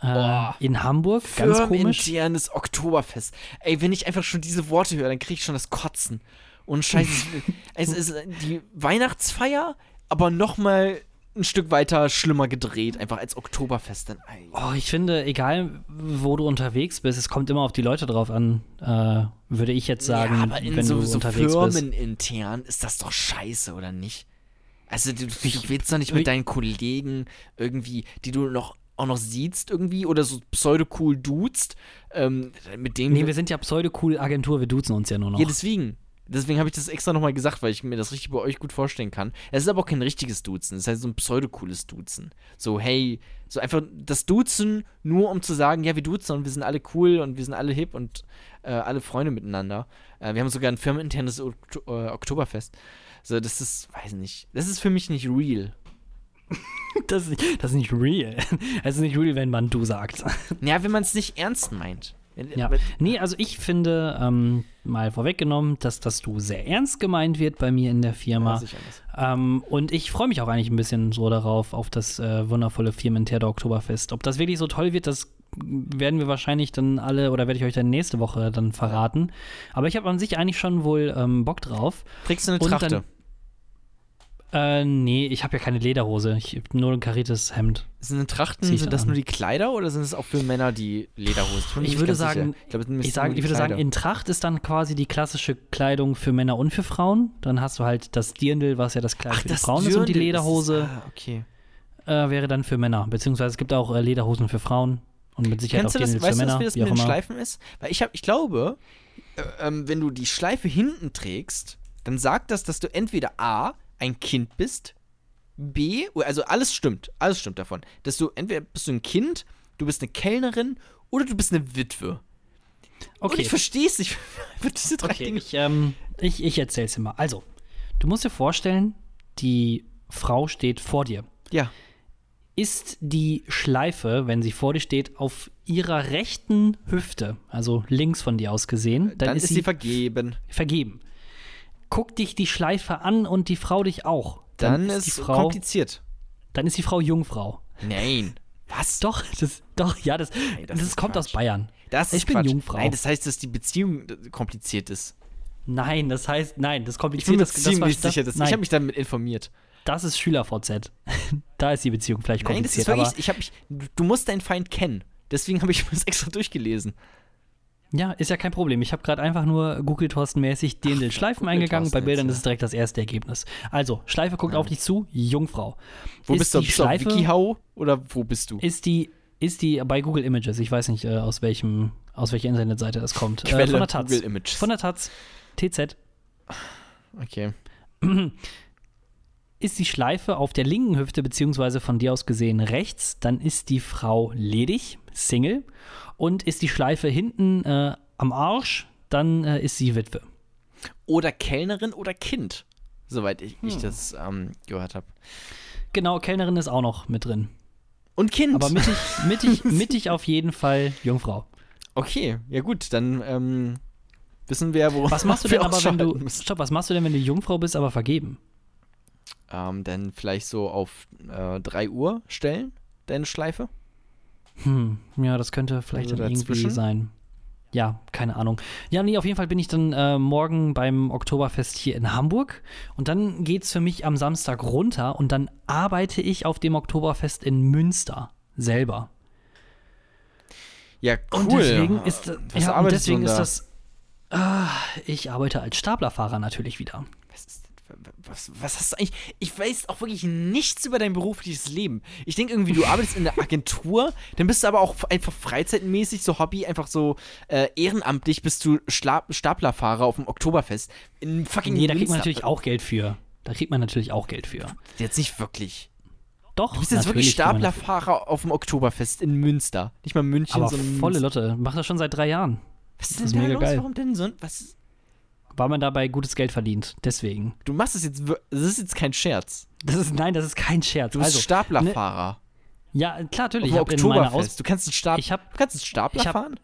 äh, Boah. in Hamburg. Ganz komisch. Firmeninternes Oktoberfest. Ey, wenn ich einfach schon diese Worte höre, dann kriege ich schon das Kotzen. Und scheiße, es (laughs) ist die Weihnachtsfeier, aber noch mal ein Stück weiter schlimmer gedreht, einfach als Oktoberfest dann. Ey. Oh, ich finde, egal wo du unterwegs bist, es kommt immer auf die Leute drauf an, äh, würde ich jetzt sagen, ja, aber in wenn so, du so unterwegs bist. firmenintern ist das doch scheiße, oder nicht? Also du, du willst doch nicht mit deinen Kollegen irgendwie, die du noch auch noch siehst irgendwie oder so pseudo-cool duzt, ähm, mit denen Nee, wir sind ja Pseudo-Cool-Agentur, wir duzen uns ja nur noch. Ja, deswegen. Deswegen habe ich das extra nochmal gesagt, weil ich mir das richtig bei euch gut vorstellen kann. Es ist aber auch kein richtiges Duzen. Es ist halt so ein pseudo-cooles Duzen. So, hey, so einfach das Duzen, nur um zu sagen, ja, wir duzen und wir sind alle cool und wir sind alle hip und äh, alle Freunde miteinander. Äh, wir haben sogar ein firmeninternes Okto äh, Oktoberfest. So, das ist, weiß nicht, das ist für mich nicht real. (laughs) das, ist nicht, das ist nicht real. (laughs) Es ist nicht real, wenn man du sagt. Ja, wenn man es nicht ernst meint. Ja. Nee, also ich finde, ähm, mal vorweggenommen, dass das du sehr ernst gemeint wird bei mir in der Firma. Ja. Ähm, und ich freue mich auch eigentlich ein bisschen so darauf, auf das äh, wundervolle Firmenterder Oktoberfest. Ob das wirklich so toll wird, das werden wir wahrscheinlich dann alle oder werde ich euch dann nächste Woche dann verraten. Aber ich habe an sich eigentlich schon wohl ähm, Bock drauf. Trägst du eine Und Trachte? Äh, nee, ich habe ja keine Lederhose. Ich habe nur ein kariertes Hemd. Sind Trachten, sind das an. nur die Kleider oder sind es auch für Männer die Lederhosen? Ich Ich würde sagen- ich, sind Ich, nur sage, die ich würde sagen, in Tracht ist dann quasi die klassische Kleidung für Männer und für Frauen. Dann hast du halt das Dirndl, was ja das Kleid für die Frauen ist, und die Dirndl, Lederhose Das ist, ah, okay. äh, wäre dann für Männer. Beziehungsweise es gibt auch äh, Lederhosen für Frauen und mit Sicherheit Kennst auch das? Dirndls Weißt für du, das, Männer, wie das mit den. Schleifen ist? Weil ich, hab, ich glaube, äh, ähm, wenn du die Schleife hinten trägst, dann sagt das, dass du entweder A, ein Kind bist, B, also alles stimmt, alles stimmt davon, dass du entweder bist du ein Kind, du bist eine Kellnerin oder du bist eine Witwe. Und Okay, ich verstehe es nicht, (laughs) diese drei okay Dinge. ich, ähm, ich, ich erzähl's dir mal. Also, du musst dir vorstellen, die Frau steht vor dir. Ja, Ist die Schleife, wenn sie vor dir steht, auf ihrer rechten Hüfte, also links von dir aus gesehen, dann, dann, ist, ist sie vergeben. vergeben. Guck dich die Schleife an und die Frau dich auch. Dann, ist die es Frau, kompliziert. dann ist die Frau Jungfrau. Nein. Was? Doch, das, doch, ja, das, das das, ist kommt aus Quatsch. Bayern. Das Ich ist bin Quatsch. Jungfrau. Nein, das heißt, dass die Beziehung äh, kompliziert ist. Nein, das heißt, nein, das Ich bin kompliziert mir das, das, war- ziemlich das, sicher, dass, ich nein, habe mich damit informiert. das ist Schüler-VZ. (laughs) da ist die Beziehung vielleicht Nein, das ist kompliziert, wirklich, ich habe mich, du- du musst deinen Feind kennen. Deswegen habe ich mir (laughs) das extra durchgelesen. Ja, ist ja kein Problem. Ich habe gerade einfach nur Google Thorsten mäßig den den Schleifen eingegangen. Bei Bildern ist es direkt das erste Ergebnis. Also, Schleife guckt auf dich zu, Jungfrau. Wo ist bist du? Bist du auf Schleife, WikiHow oder wo bist du? ist die ist die bei Google Images. Ich weiß nicht, äh, aus welchem aus welcher Internetseite das kommt. Äh, Quelle von der Taz. Google Images. Von der Taz. TZ. Okay. (clears throat) (clears throat) Ist die Schleife auf der linken Hüfte, beziehungsweise von dir aus gesehen rechts, dann ist die Frau ledig, Single. Und ist die Schleife hinten äh, am Arsch, dann äh, ist sie Witwe. Oder Kellnerin oder Kind. Soweit ich, Hm. ich das ähm, gehört habe. Genau, Kellnerin ist auch noch mit drin. Und Kind. Aber mittig, (laughs) mittig, mittig auf jeden Fall Jungfrau. okay, ja gut, dann ähm, wissen wir, wo Was machst du (laughs) denn aber, wenn du. Stopp, was machst du denn, wenn du Jungfrau bist, aber vergeben? Ähm, dann vielleicht so auf äh, 3 Uhr stellen, deine Schleife. Hm, ja, das könnte vielleicht Also dann irgendwie sein. Ja, keine Ahnung. Ja, nee, auf jeden Fall bin ich dann äh, morgen beim Oktoberfest hier in Hamburg und dann geht's für mich am Samstag runter und dann arbeite ich auf dem Oktoberfest in Münster selber. Ja, cool. Und deswegen ist, Was ja, und deswegen ist das. Ah, ich arbeite als Staplerfahrer natürlich wieder. Was, was, hast du eigentlich? Ich weiß auch wirklich nichts über dein berufliches Leben. Ich denke irgendwie, du (laughs) arbeitest in der Agentur, dann bist du aber auch einfach freizeitmäßig, so Hobby, einfach so äh, ehrenamtlich bist du Schla Staplerfahrer auf dem Oktoberfest. In fucking Nee, da kriegt man natürlich auch Geld für. Da kriegt man natürlich auch Geld für. Jetzt nicht wirklich. Doch, Du bist jetzt wirklich. Staplerfahrer auf dem Oktoberfest in Münster. Nicht mal München, Aber sondern volle Münster. Lotte. Macht das schon seit drei Jahren. Was ist das denn ist da mega los? geil. Warum denn so? ein- Was? Weil man dabei gutes Geld verdient. Deswegen. Du machst es jetzt. Das ist jetzt kein Scherz. Das ist, nein, das ist kein Scherz. Du bist also, Staplerfahrer. ja, klar, natürlich. Ich habe in meiner Aus. Du kannst einen Stab ich hab- du kannst einen Stapler ich hab- fahren?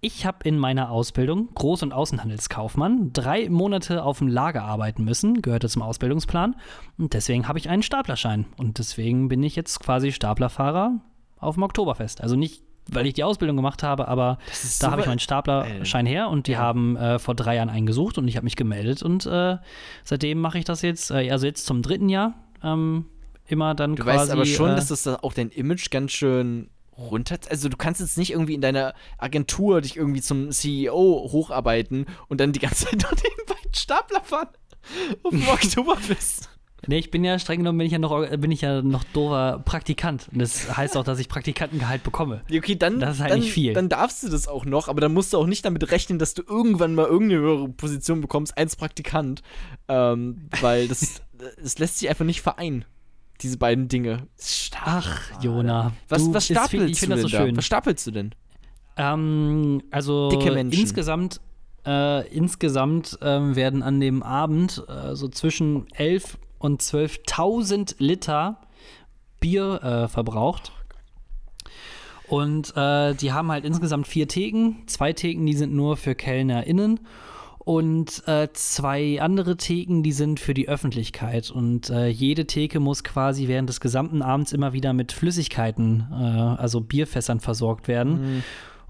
Ich habe in meiner Ausbildung Groß- und Außenhandelskaufmann drei Monate auf dem Lager arbeiten müssen, gehörte zum Ausbildungsplan. Und deswegen habe ich einen Staplerschein. Und deswegen bin ich jetzt quasi Staplerfahrer auf dem Oktoberfest. Also nicht, weil ich die Ausbildung gemacht habe, aber da habe ich meinen Staplerschein her und die Ja. haben äh, vor drei Jahren einen gesucht und ich habe mich gemeldet. Und äh, seitdem mache ich das jetzt, äh, also jetzt zum dritten Jahr, ähm, immer dann Du quasi. weißt aber schon, äh, dass das auch dein Image ganz schön runter. Also du kannst jetzt nicht irgendwie in deiner Agentur dich irgendwie zum CEO hocharbeiten und dann die ganze Zeit (laughs) dort nebenbei einen Stapler fahren. Auf (laughs) dem Oktoberfest. Nee, ich bin ja streng genommen, bin ich ja noch, bin ich ja noch doofer Praktikant. Und das heißt auch, dass ich Praktikantengehalt bekomme. Okay, dann, Das ist halt dann, nicht viel. dann darfst du das auch noch, aber dann musst du auch nicht damit rechnen, dass du irgendwann mal irgendeine höhere Position bekommst als Praktikant. Ähm, weil das, (laughs) das lässt sich einfach nicht vereinen, diese beiden Dinge. Ach, Jona. Was, was stapelst Ich du das so denn da? Was stapelst du denn? Ähm, also insgesamt, äh, insgesamt ähm, werden an dem Abend äh, so zwischen 11 und 12.000 Liter Bier äh, verbraucht. Und äh, die haben halt insgesamt vier Theken. Zwei Theken, die sind nur für KellnerInnen. Und äh, zwei andere Theken, die sind für die Öffentlichkeit. Und äh, jede Theke muss quasi während des gesamten Abends immer wieder mit Flüssigkeiten, äh, also Bierfässern, versorgt werden. Mhm.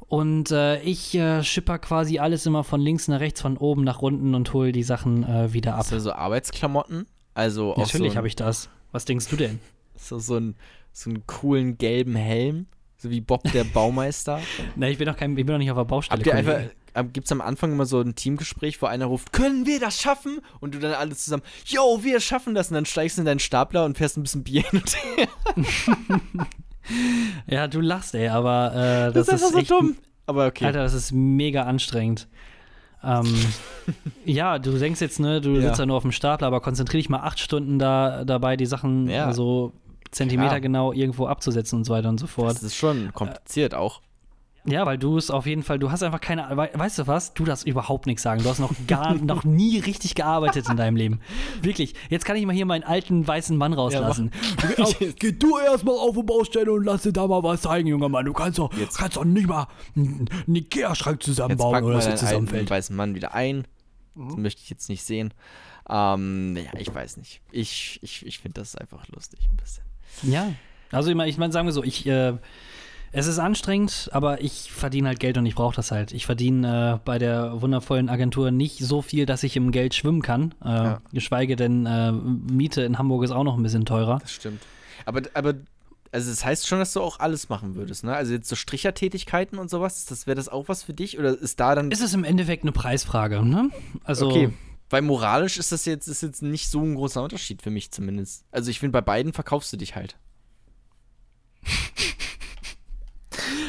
Und äh, ich äh, schipper quasi alles immer von links nach rechts, von oben nach unten und hole die Sachen wieder ab. Hast du so Arbeitsklamotten? Also Natürlich so habe ich das. Was denkst du denn? so, so, einen, so einen coolen gelben Helm, so wie Bob der Baumeister. (laughs) Na, ich bin noch kein, ich bin noch nicht auf der Baustelle. Habt ihr Kollege. einfach, gibt es am Anfang immer so ein Teamgespräch, wo einer ruft, können wir das schaffen? Und du dann alle zusammen, yo, wir schaffen das. Und dann steigst du in deinen Stapler und fährst ein bisschen Bier hin und her. (laughs) Ja, du lachst, ey, aber äh, das, Das, ist einfach so dumm. Aber okay. Alter, das ist mega anstrengend. Ähm, (laughs) ja, du denkst jetzt, ne, du Ja. sitzt da nur auf dem Stapler, aber konzentrier dich mal acht Stunden da dabei, die Sachen Ja. so Zentimeter Klar. genau irgendwo abzusetzen und so weiter und so fort. das ist schon kompliziert auch. Ja, weil du es auf jeden Fall, du hast einfach keine, wei- weißt du was, du darfst überhaupt nichts sagen. Du hast noch gar, (laughs) noch nie richtig gearbeitet in deinem Leben. Wirklich. Jetzt kann ich mal hier meinen alten weißen Mann rauslassen. Ja, (laughs) Geh du erstmal auf die Baustelle und lass dir da mal was zeigen, junger Mann. Du kannst doch, Jetzt- kannst doch nicht mal einen Ikea-Schrank Jetzt zusammenbauen packen oder wir so den alten zusammenfällt. weißen Mann wieder ein. Das möchte ich jetzt nicht sehen. Ähm, ja, ich weiß nicht. Ich, ich, ich finde das einfach lustig ein bisschen. Ja. Also ich meine, ich mein, sagen wir so, ich, äh, es ist anstrengend, aber ich verdiene halt Geld und ich brauche das halt. Ich verdiene äh, bei der wundervollen Agentur nicht so viel, dass ich im Geld schwimmen kann. Äh, Ja. Geschweige denn, äh, Miete in Hamburg ist auch noch ein bisschen teurer. Das stimmt. Aber, aber also das heißt schon, dass du auch alles machen würdest, ne? Also jetzt so Strichertätigkeiten und sowas, das wäre das auch was für dich? Oder ist da dann. Ist es im Endeffekt eine Preisfrage, ne? Also, okay. Weil moralisch ist das jetzt, ist jetzt nicht so ein großer Unterschied für mich zumindest. Also ich finde, bei beiden verkaufst du dich halt. (laughs)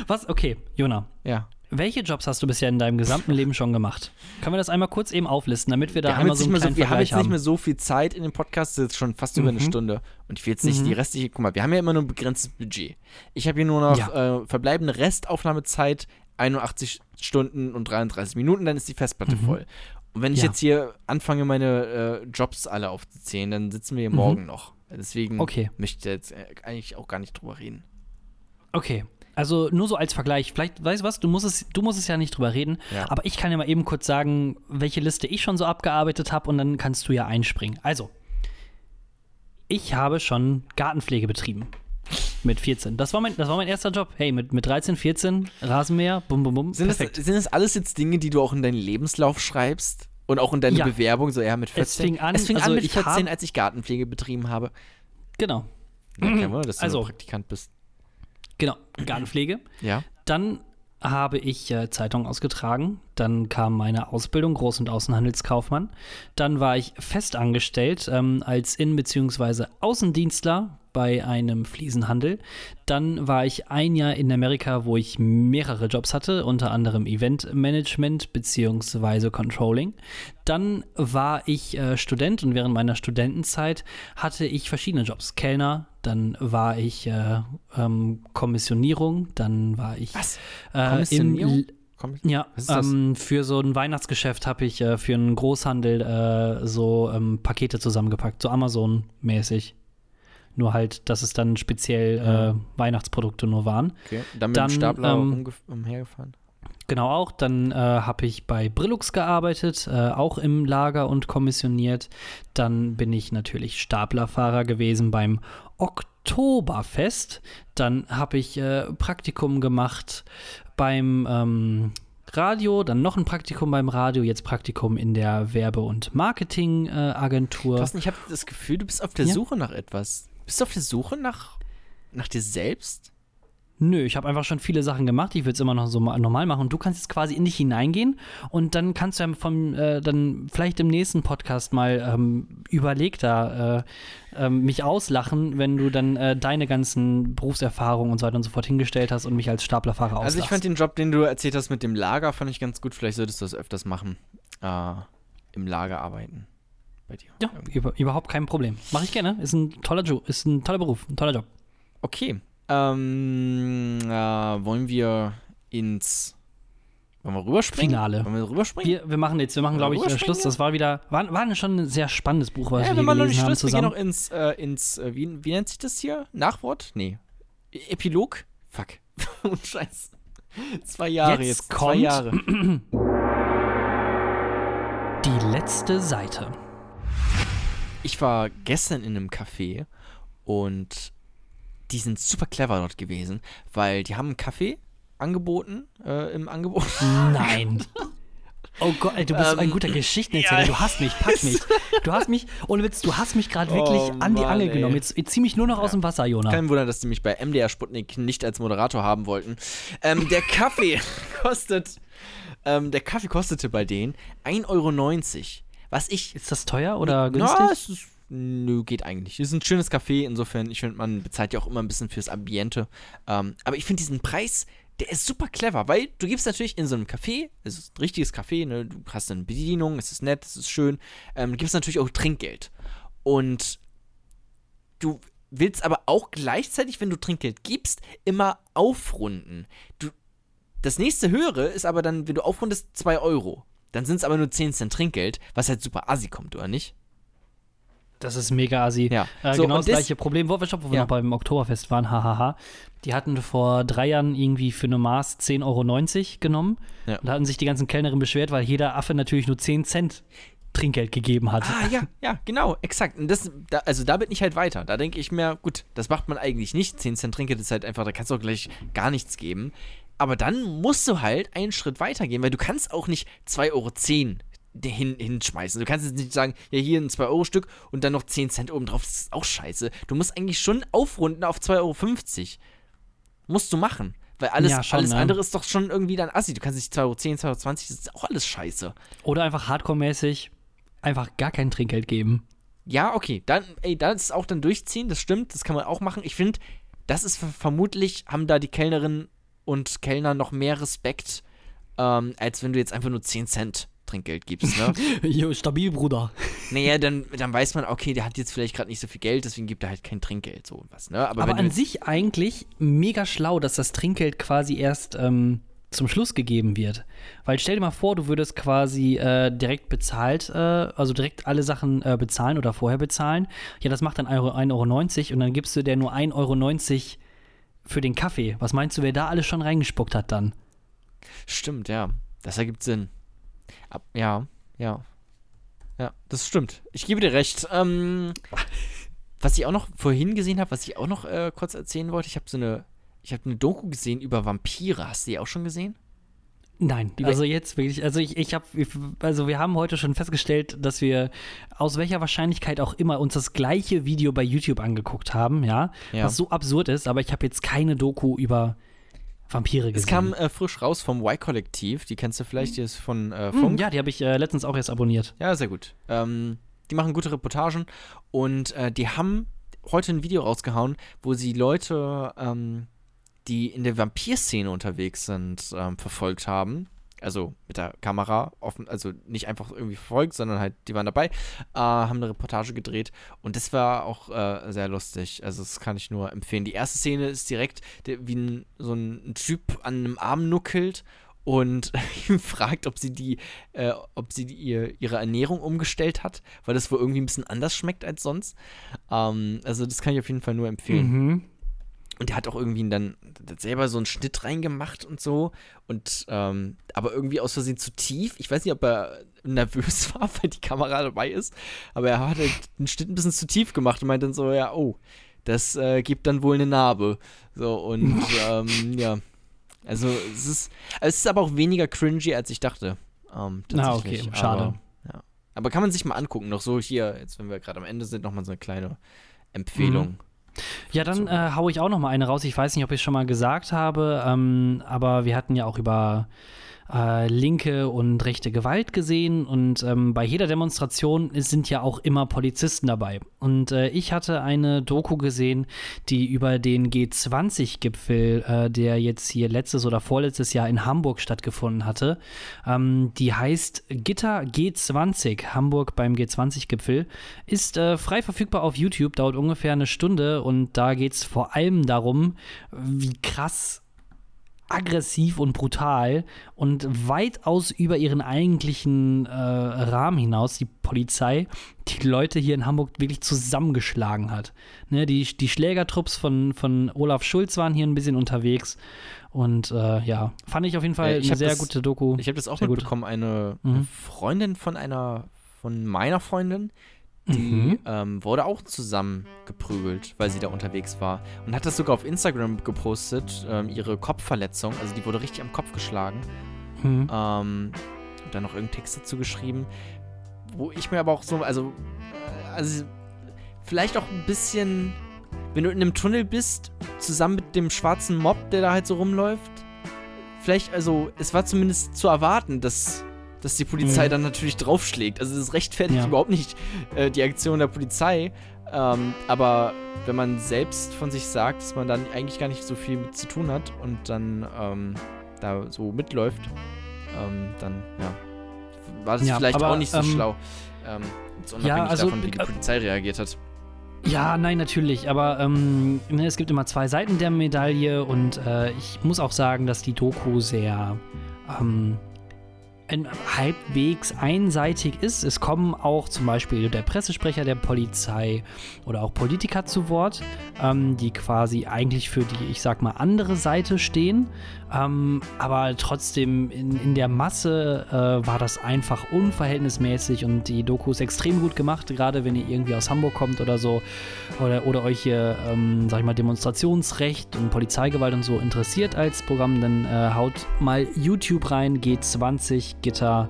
was? Okay, Jona. Ja. Welche Jobs hast du bisher in deinem gesamten Leben schon gemacht? Können wir das einmal kurz eben auflisten, damit wir da Wir einmal so nicht einen mehr so, wir haben jetzt nicht haben? mehr so viel Zeit in dem Podcast, das ist jetzt schon fast über eine Mhm. Stunde. Und ich will jetzt nicht Mhm. die restliche, guck mal, wir haben ja immer nur ein begrenztes Budget. Ich habe hier nur noch Ja. äh, verbleibende Restaufnahmezeit, 81 Stunden und 33 Minuten, dann ist die Festplatte Mhm. voll. Und wenn ich Ja. jetzt hier anfange, meine äh, Jobs alle aufzuzählen, dann sitzen wir hier Mhm. morgen noch. Deswegen Okay. möchte ich jetzt äh, eigentlich auch gar nicht drüber reden. Okay. Also nur so als Vergleich. Vielleicht, weißt du was, du musst es, du musst es ja nicht drüber reden, Ja. aber ich kann ja mal eben kurz sagen, welche Liste ich schon so abgearbeitet habe und dann kannst du ja einspringen. Also, ich habe schon Gartenpflege betrieben. Mit 14. Das war mein, das war mein erster Job. Hey, mit, mit 13, 14, Rasenmäher, bum, bum, bum. Sind das, perfekt. sind das alles jetzt Dinge, die du auch in deinen Lebenslauf schreibst? Und auch in deine Ja. Bewerbung, so ja, mit 14? Es fing an, es fing also an mit ich 14, hab- als ich Gartenpflege betrieben habe. Genau, Ja, kein Wunder, dass du Also- Praktikant bist. Genau. Gartenpflege. Ja. Dann habe ich äh, Zeitung ausgetragen. Dann kam meine Ausbildung Groß- und Außenhandelskaufmann. Dann war ich festangestellt ähm, als In- bzw. Außendienstler bei einem Fliesenhandel. Dann war ich ein Jahr in Amerika, wo ich mehrere Jobs hatte, unter anderem Eventmanagement bzw. Controlling. Dann war ich äh, Student und während meiner Studentenzeit hatte ich verschiedene Jobs. Kellner, dann war ich äh, ähm, Kommissionierung, dann war ich Was? äh, Kommissionierung? Ja, ähm, für so ein Weihnachtsgeschäft habe ich äh, für einen Großhandel äh, so ähm, Pakete zusammengepackt, so Amazon-mäßig. Nur halt, dass es dann speziell Ja. äh, Weihnachtsprodukte nur waren. okay. Dann mit Dann, dem Stapler ähm, umhergefahren. Genau auch. Dann äh, habe ich bei Brillux gearbeitet, äh, auch im Lager und kommissioniert. Dann bin ich natürlich Staplerfahrer gewesen beim Oktoberfest. Dann habe ich äh, Praktikum gemacht beim ähm, Radio, dann noch ein Praktikum beim Radio, jetzt Praktikum in der Werbe- und Marketingagentur. Thorsten, ich habe das Gefühl, du bist auf der Ja. Suche nach etwas. Bist du auf der Suche nach, nach dir selbst? Nö, ich habe einfach schon viele Sachen gemacht. Ich würde es immer noch so ma- normal machen. Du kannst jetzt quasi in dich hineingehen und dann kannst du ja vom, äh, dann vielleicht im nächsten Podcast mal ähm, überlegter äh, ähm, mich auslachen, wenn du dann äh, deine ganzen Berufserfahrungen und so weiter und so fort hingestellt hast und mich als Staplerfahrer auslachst. Also ich fand den Job, den du erzählt hast mit dem Lager, fand ich ganz gut. Vielleicht solltest du das öfters machen. Äh, Im Lager arbeiten. Bei dir. ja, über, überhaupt kein Problem. Mache ich gerne. Ist ein toller Job, ist ein toller Beruf, ein toller Job. Okay. Ähm, äh, wollen wir ins. Wollen wir rüberspringen? Finale. Wollen wir rüberspringen? Wir, wir machen jetzt, wir machen, glaube ich, äh, Schluss. Das war wieder, war, war schon ein sehr spannendes Buch, was ja, wir hier gelesen nicht haben Schluss. Wir gehen zusammen. noch ins, äh, ins äh, wie, wie nennt sich das hier? Nachwort? Nee. E- Epilog? Fuck. (laughs) Und Scheiß. Zwei Jahre Jetzt jetzt. kommt- Zwei Jahre. (clears throat) Die letzte Seite. Ich war gestern in einem Café und die sind super clever dort gewesen, weil die haben einen Kaffee angeboten, äh, im Angebot. Nein. (laughs) Oh Gott, ey, du bist so ein Ähm, guter Geschichtenerzähler. ja. Du hast mich, pack mich. Du hast mich, ohne Witz, du hast mich gerade wirklich Oh an die Mann, Angel ey. genommen. Jetzt, jetzt zieh mich nur noch aus dem Wasser, Jona. Kein Wunder, dass die mich bei MDR Sputnik nicht als Moderator haben wollten. Ähm, der Kaffee (laughs) kostet, ähm, der Kaffee kostete bei denen 1,90 Euro. Was ich Ist das teuer oder günstig? Na, es ist, nö, geht eigentlich. Es ist ein schönes Café, insofern, ich finde, man bezahlt ja auch immer ein bisschen fürs Ambiente. Ähm, aber ich finde diesen Preis, der ist super clever, weil du gibst natürlich in so einem Café, es ist ein richtiges Café, ne, du hast eine Bedienung, es ist nett, es ist schön, ähm, du gibst natürlich auch Trinkgeld. Und du willst aber auch gleichzeitig, wenn du Trinkgeld gibst, immer aufrunden. Du, das nächste höhere ist aber dann, wenn du aufrundest, 2 Euro. Dann sind es aber nur 10 Cent Trinkgeld, was halt super assi kommt, oder nicht? Das ist mega assi. Ja. Äh, So, genau das gleiche Problem. Workshop, wo wir Ja. noch beim Oktoberfest waren, hahaha. Die hatten vor drei Jahren irgendwie für eine Maß 10,90 Euro genommen. Ja. Und da hatten sich die ganzen Kellnerinnen beschwert, weil jeder Affe natürlich nur 10 Cent Trinkgeld gegeben hat. Ah, ja, ja, genau, exakt. Und das, da, also da bin ich halt weiter. Da denke ich mir, gut, das macht man eigentlich nicht. 10 Cent Trinkgeld ist halt einfach, da kannst du auch gleich gar nichts geben. Aber dann musst du halt einen Schritt weiter gehen, weil du kannst auch nicht 2,10 Euro hin, hinschmeißen. Du kannst jetzt nicht sagen, ja, hier ein 2-Euro-Stück und dann noch 10 Cent obendrauf. Das ist auch scheiße. Du musst eigentlich schon aufrunden auf 2,50 Euro. Musst du machen. Weil alles, Ja, schon, alles ne? andere ist doch schon irgendwie dann assi. Du kannst nicht 2,10 Euro, 2,20 Euro, das ist auch alles scheiße. Oder einfach hardcore-mäßig einfach gar kein Trinkgeld geben. Ja, okay. Dann, ey, das ist auch dann durchziehen, das stimmt, das kann man auch machen. Ich finde, das ist ver- vermutlich, haben da die Kellnerinnen und Kellner noch mehr Respekt, ähm, als wenn du jetzt einfach nur 10 Cent Trinkgeld gibst, ne? (laughs) Jo, stabil, Bruder. (laughs) naja, dann, dann weiß man, okay, der hat jetzt vielleicht gerade nicht so viel Geld, deswegen gibt er halt kein Trinkgeld, so was, ne? Aber, Aber an sich eigentlich mega schlau, dass das Trinkgeld quasi erst ähm, zum Schluss gegeben wird. Weil stell dir mal vor, du würdest quasi äh, direkt bezahlt, äh, also direkt alle Sachen äh, bezahlen oder vorher bezahlen. Ja, das macht dann 1,90 Euro 1,90 Euro und dann gibst du dir nur 1,90 Euro für den Kaffee. Was meinst du, wer da alles schon reingespuckt hat dann? Stimmt, ja. Das ergibt Sinn. Ab, ja, ja. Ja, das stimmt. Ich gebe dir recht. Ähm, (laughs) was ich auch noch vorhin gesehen habe, was ich auch noch äh, kurz erzählen wollte, ich habe so eine, ich habe eine Doku gesehen über Vampire. Hast du die auch schon gesehen? Nein, Über- also jetzt wirklich, also ich, ich habe, also wir haben heute schon festgestellt, dass wir aus welcher Wahrscheinlichkeit auch immer uns das gleiche Video bei YouTube angeguckt haben, ja, Ja. was so absurd ist, aber ich habe jetzt keine Doku über Vampire gesehen. Es kam äh, frisch raus vom Y-Kollektiv. Die kennst du vielleicht, die ist von äh, Hm, Funk. ja, die habe ich äh, letztens auch erst abonniert. Ja, sehr gut. Ähm, die machen gute Reportagen und äh, die haben heute ein Video rausgehauen, wo sie Leute, ähm, die in der Vampir-Szene unterwegs sind, ähm, verfolgt haben. Also mit der Kamera, offen, also nicht einfach irgendwie verfolgt, sondern halt, die waren dabei, äh, haben eine Reportage gedreht und das war auch äh, sehr lustig. Also das kann ich nur empfehlen. Die erste Szene ist direkt der, wie ein, so ein Typ an einem Arm nuckelt und (laughs) ihn fragt, ob sie die, äh, ob sie die, ihr, ihre Ernährung umgestellt hat, weil das wohl irgendwie ein bisschen anders schmeckt als sonst. Ähm, also das kann ich auf jeden Fall nur empfehlen. Mhm. Und der hat auch irgendwie dann selber so einen Schnitt reingemacht und so. Und ähm, aber irgendwie aus Versehen zu tief. Ich weiß nicht, ob er nervös (laughs) war, weil die Kamera dabei ist. Aber er hat halt den Schnitt ein bisschen zu tief gemacht und meint dann so, ja, oh, das äh, gibt dann wohl eine Narbe. So, und (laughs) ähm, ja. Also es ist, es ist aber auch weniger cringy, als ich dachte. Ähm, tatsächlich. okay, schade. Aber, ja. aber kann man sich mal angucken. Noch so hier, jetzt wenn wir gerade am Ende sind, nochmal so eine kleine Empfehlung. Ja, dann äh, hau ich auch noch mal eine raus. Ich weiß nicht, ob ich es schon mal gesagt habe, ähm, aber wir hatten ja auch über äh, linke und rechte Gewalt gesehen. Und ähm, bei jeder Demonstration sind ja auch immer Polizisten dabei. Und äh, ich hatte eine Doku gesehen, die über den G20-Gipfel, äh, der jetzt hier letztes oder vorletztes Jahr in Hamburg stattgefunden hatte, ähm, die heißt Gitter G20, Hamburg beim G20-Gipfel, ist äh, frei verfügbar auf YouTube, dauert ungefähr eine Stunde. Und da geht es vor allem darum, wie krass aggressiv und brutal und weitaus über ihren eigentlichen äh, Rahmen hinaus die Polizei die Leute hier in Hamburg wirklich zusammengeschlagen hat. Ne, die, die Schlägertrupps von, von Olaf Schulz waren hier ein bisschen unterwegs und äh, ja, fand ich auf jeden Fall Äh, ich eine sehr das- gute Doku. Ich habe das auch mitbekommen, eine Mhm. Freundin von einer, von meiner Freundin, die Mhm. ähm, wurde auch zusammengeprügelt, weil sie da unterwegs war. Und hat das sogar auf Instagram gepostet, ähm, ihre Kopfverletzung, also die wurde richtig am Kopf geschlagen. Mhm. Ähm, und dann noch irgendeinen Text dazu geschrieben, wo ich mir aber auch so, also, äh, also vielleicht auch ein bisschen, wenn du in einem Tunnel bist, zusammen mit dem schwarzen Mob, der da halt so rumläuft, vielleicht, also, es war zumindest zu erwarten, dass, dass die Polizei Mhm. dann natürlich draufschlägt. Also, das rechtfertigt Ja. überhaupt nicht äh, die Aktion der Polizei. Ähm, aber wenn man selbst von sich sagt, dass man dann eigentlich gar nicht so viel mit zu tun hat und dann ähm, da so mitläuft, ähm, dann, ja, war das Ja, vielleicht aber, auch nicht so ähm, schlau. Ähm, unabhängig also, davon, wie die äh, Polizei reagiert hat. Ja, nein, natürlich. Aber ähm, ne, es gibt immer zwei Seiten der Medaille und äh, ich muss auch sagen, dass die Doku sehr ähm, ein, halbwegs einseitig ist. Es kommen auch zum Beispiel der Pressesprecher der Polizei oder auch Politiker zu Wort, ähm, die quasi eigentlich für die, ich sag mal, andere Seite stehen. Ähm, aber trotzdem in, in der Masse äh, war das einfach unverhältnismäßig und die Doku ist extrem gut gemacht, gerade wenn ihr irgendwie aus Hamburg kommt oder so oder, oder euch hier, ähm, sag ich mal, Demonstrationsrecht und Polizeigewalt und so interessiert als Programm, dann äh, haut mal YouTube rein, G20 Gitter,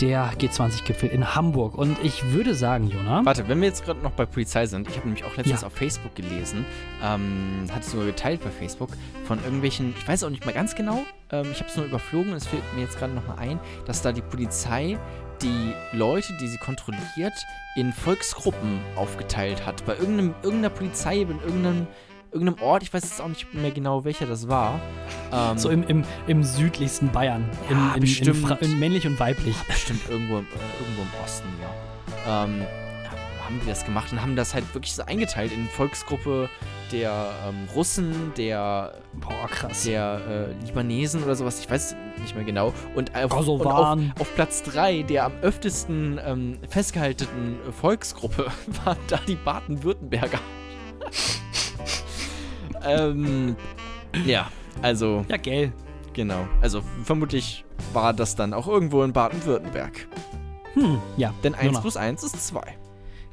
der G20-Gipfel in Hamburg. Und ich würde sagen, Jona, Warte, wenn wir jetzt gerade noch bei Polizei sind, ich habe nämlich auch letztens Ja. auf Facebook gelesen, ähm, hat es sogar geteilt bei Facebook, von irgendwelchen, ich weiß auch nicht mal ganz genau, ähm, ich habe es nur überflogen, es fällt mir jetzt gerade nochmal ein, dass da die Polizei die Leute, die sie kontrolliert, in Volksgruppen aufgeteilt hat. Bei irgendeinem, irgendeiner Polizei, in irgendeinem, irgendeinem Ort, ich weiß jetzt auch nicht mehr genau, welcher das war. Ähm, so im, im, im südlichsten Bayern, Ja, in, in, in, bestimmt. Fra- in männlich und weiblich. Bestimmt irgendwo, äh, irgendwo im Osten, ja. Ähm, haben die das gemacht und haben das halt wirklich so eingeteilt in Volksgruppe der ähm, Russen, der, Boah, krass. der äh, Libanesen oder sowas, ich weiß nicht mehr genau. Und auf, und auf, auf Platz 3 der am öftesten ähm, festgehaltenen Volksgruppe (laughs) waren da die Baden-Württemberger. Ähm, ja, also Ja, gell. genau. Also vermutlich war das dann auch irgendwo in Baden-Württemberg. Hm, ja. Denn 1 Jona. plus 1 ist 2.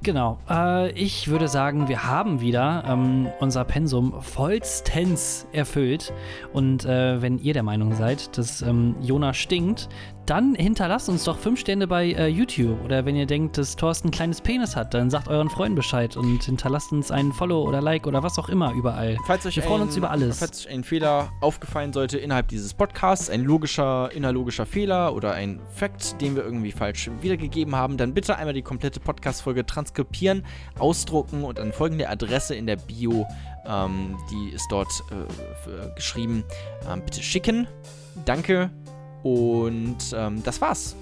Genau. Äh, ich würde sagen, wir haben wieder ähm, unser Pensum vollstens erfüllt. Und äh, wenn ihr der Meinung seid, dass ähm, Jona stinkt, dann hinterlasst uns doch fünf Sterne bei äh, YouTube. Oder wenn ihr denkt, dass Thorsten ein kleines Penis hat, dann sagt euren Freunden Bescheid und hinterlasst uns einen Follow oder Like oder was auch immer überall. Falls euch Wir freuen ein, uns über alles. Falls euch ein Fehler aufgefallen sollte innerhalb dieses Podcasts, ein logischer, innerlogischer Fehler oder ein Fact, den wir irgendwie falsch wiedergegeben haben, dann bitte einmal die komplette Podcast-Folge transkribieren, ausdrucken und an folgende Adresse in der Bio, ähm, die ist dort äh, für, geschrieben, ähm, bitte schicken. Danke und ähm, das war's.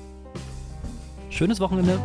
Schönes Wochenende.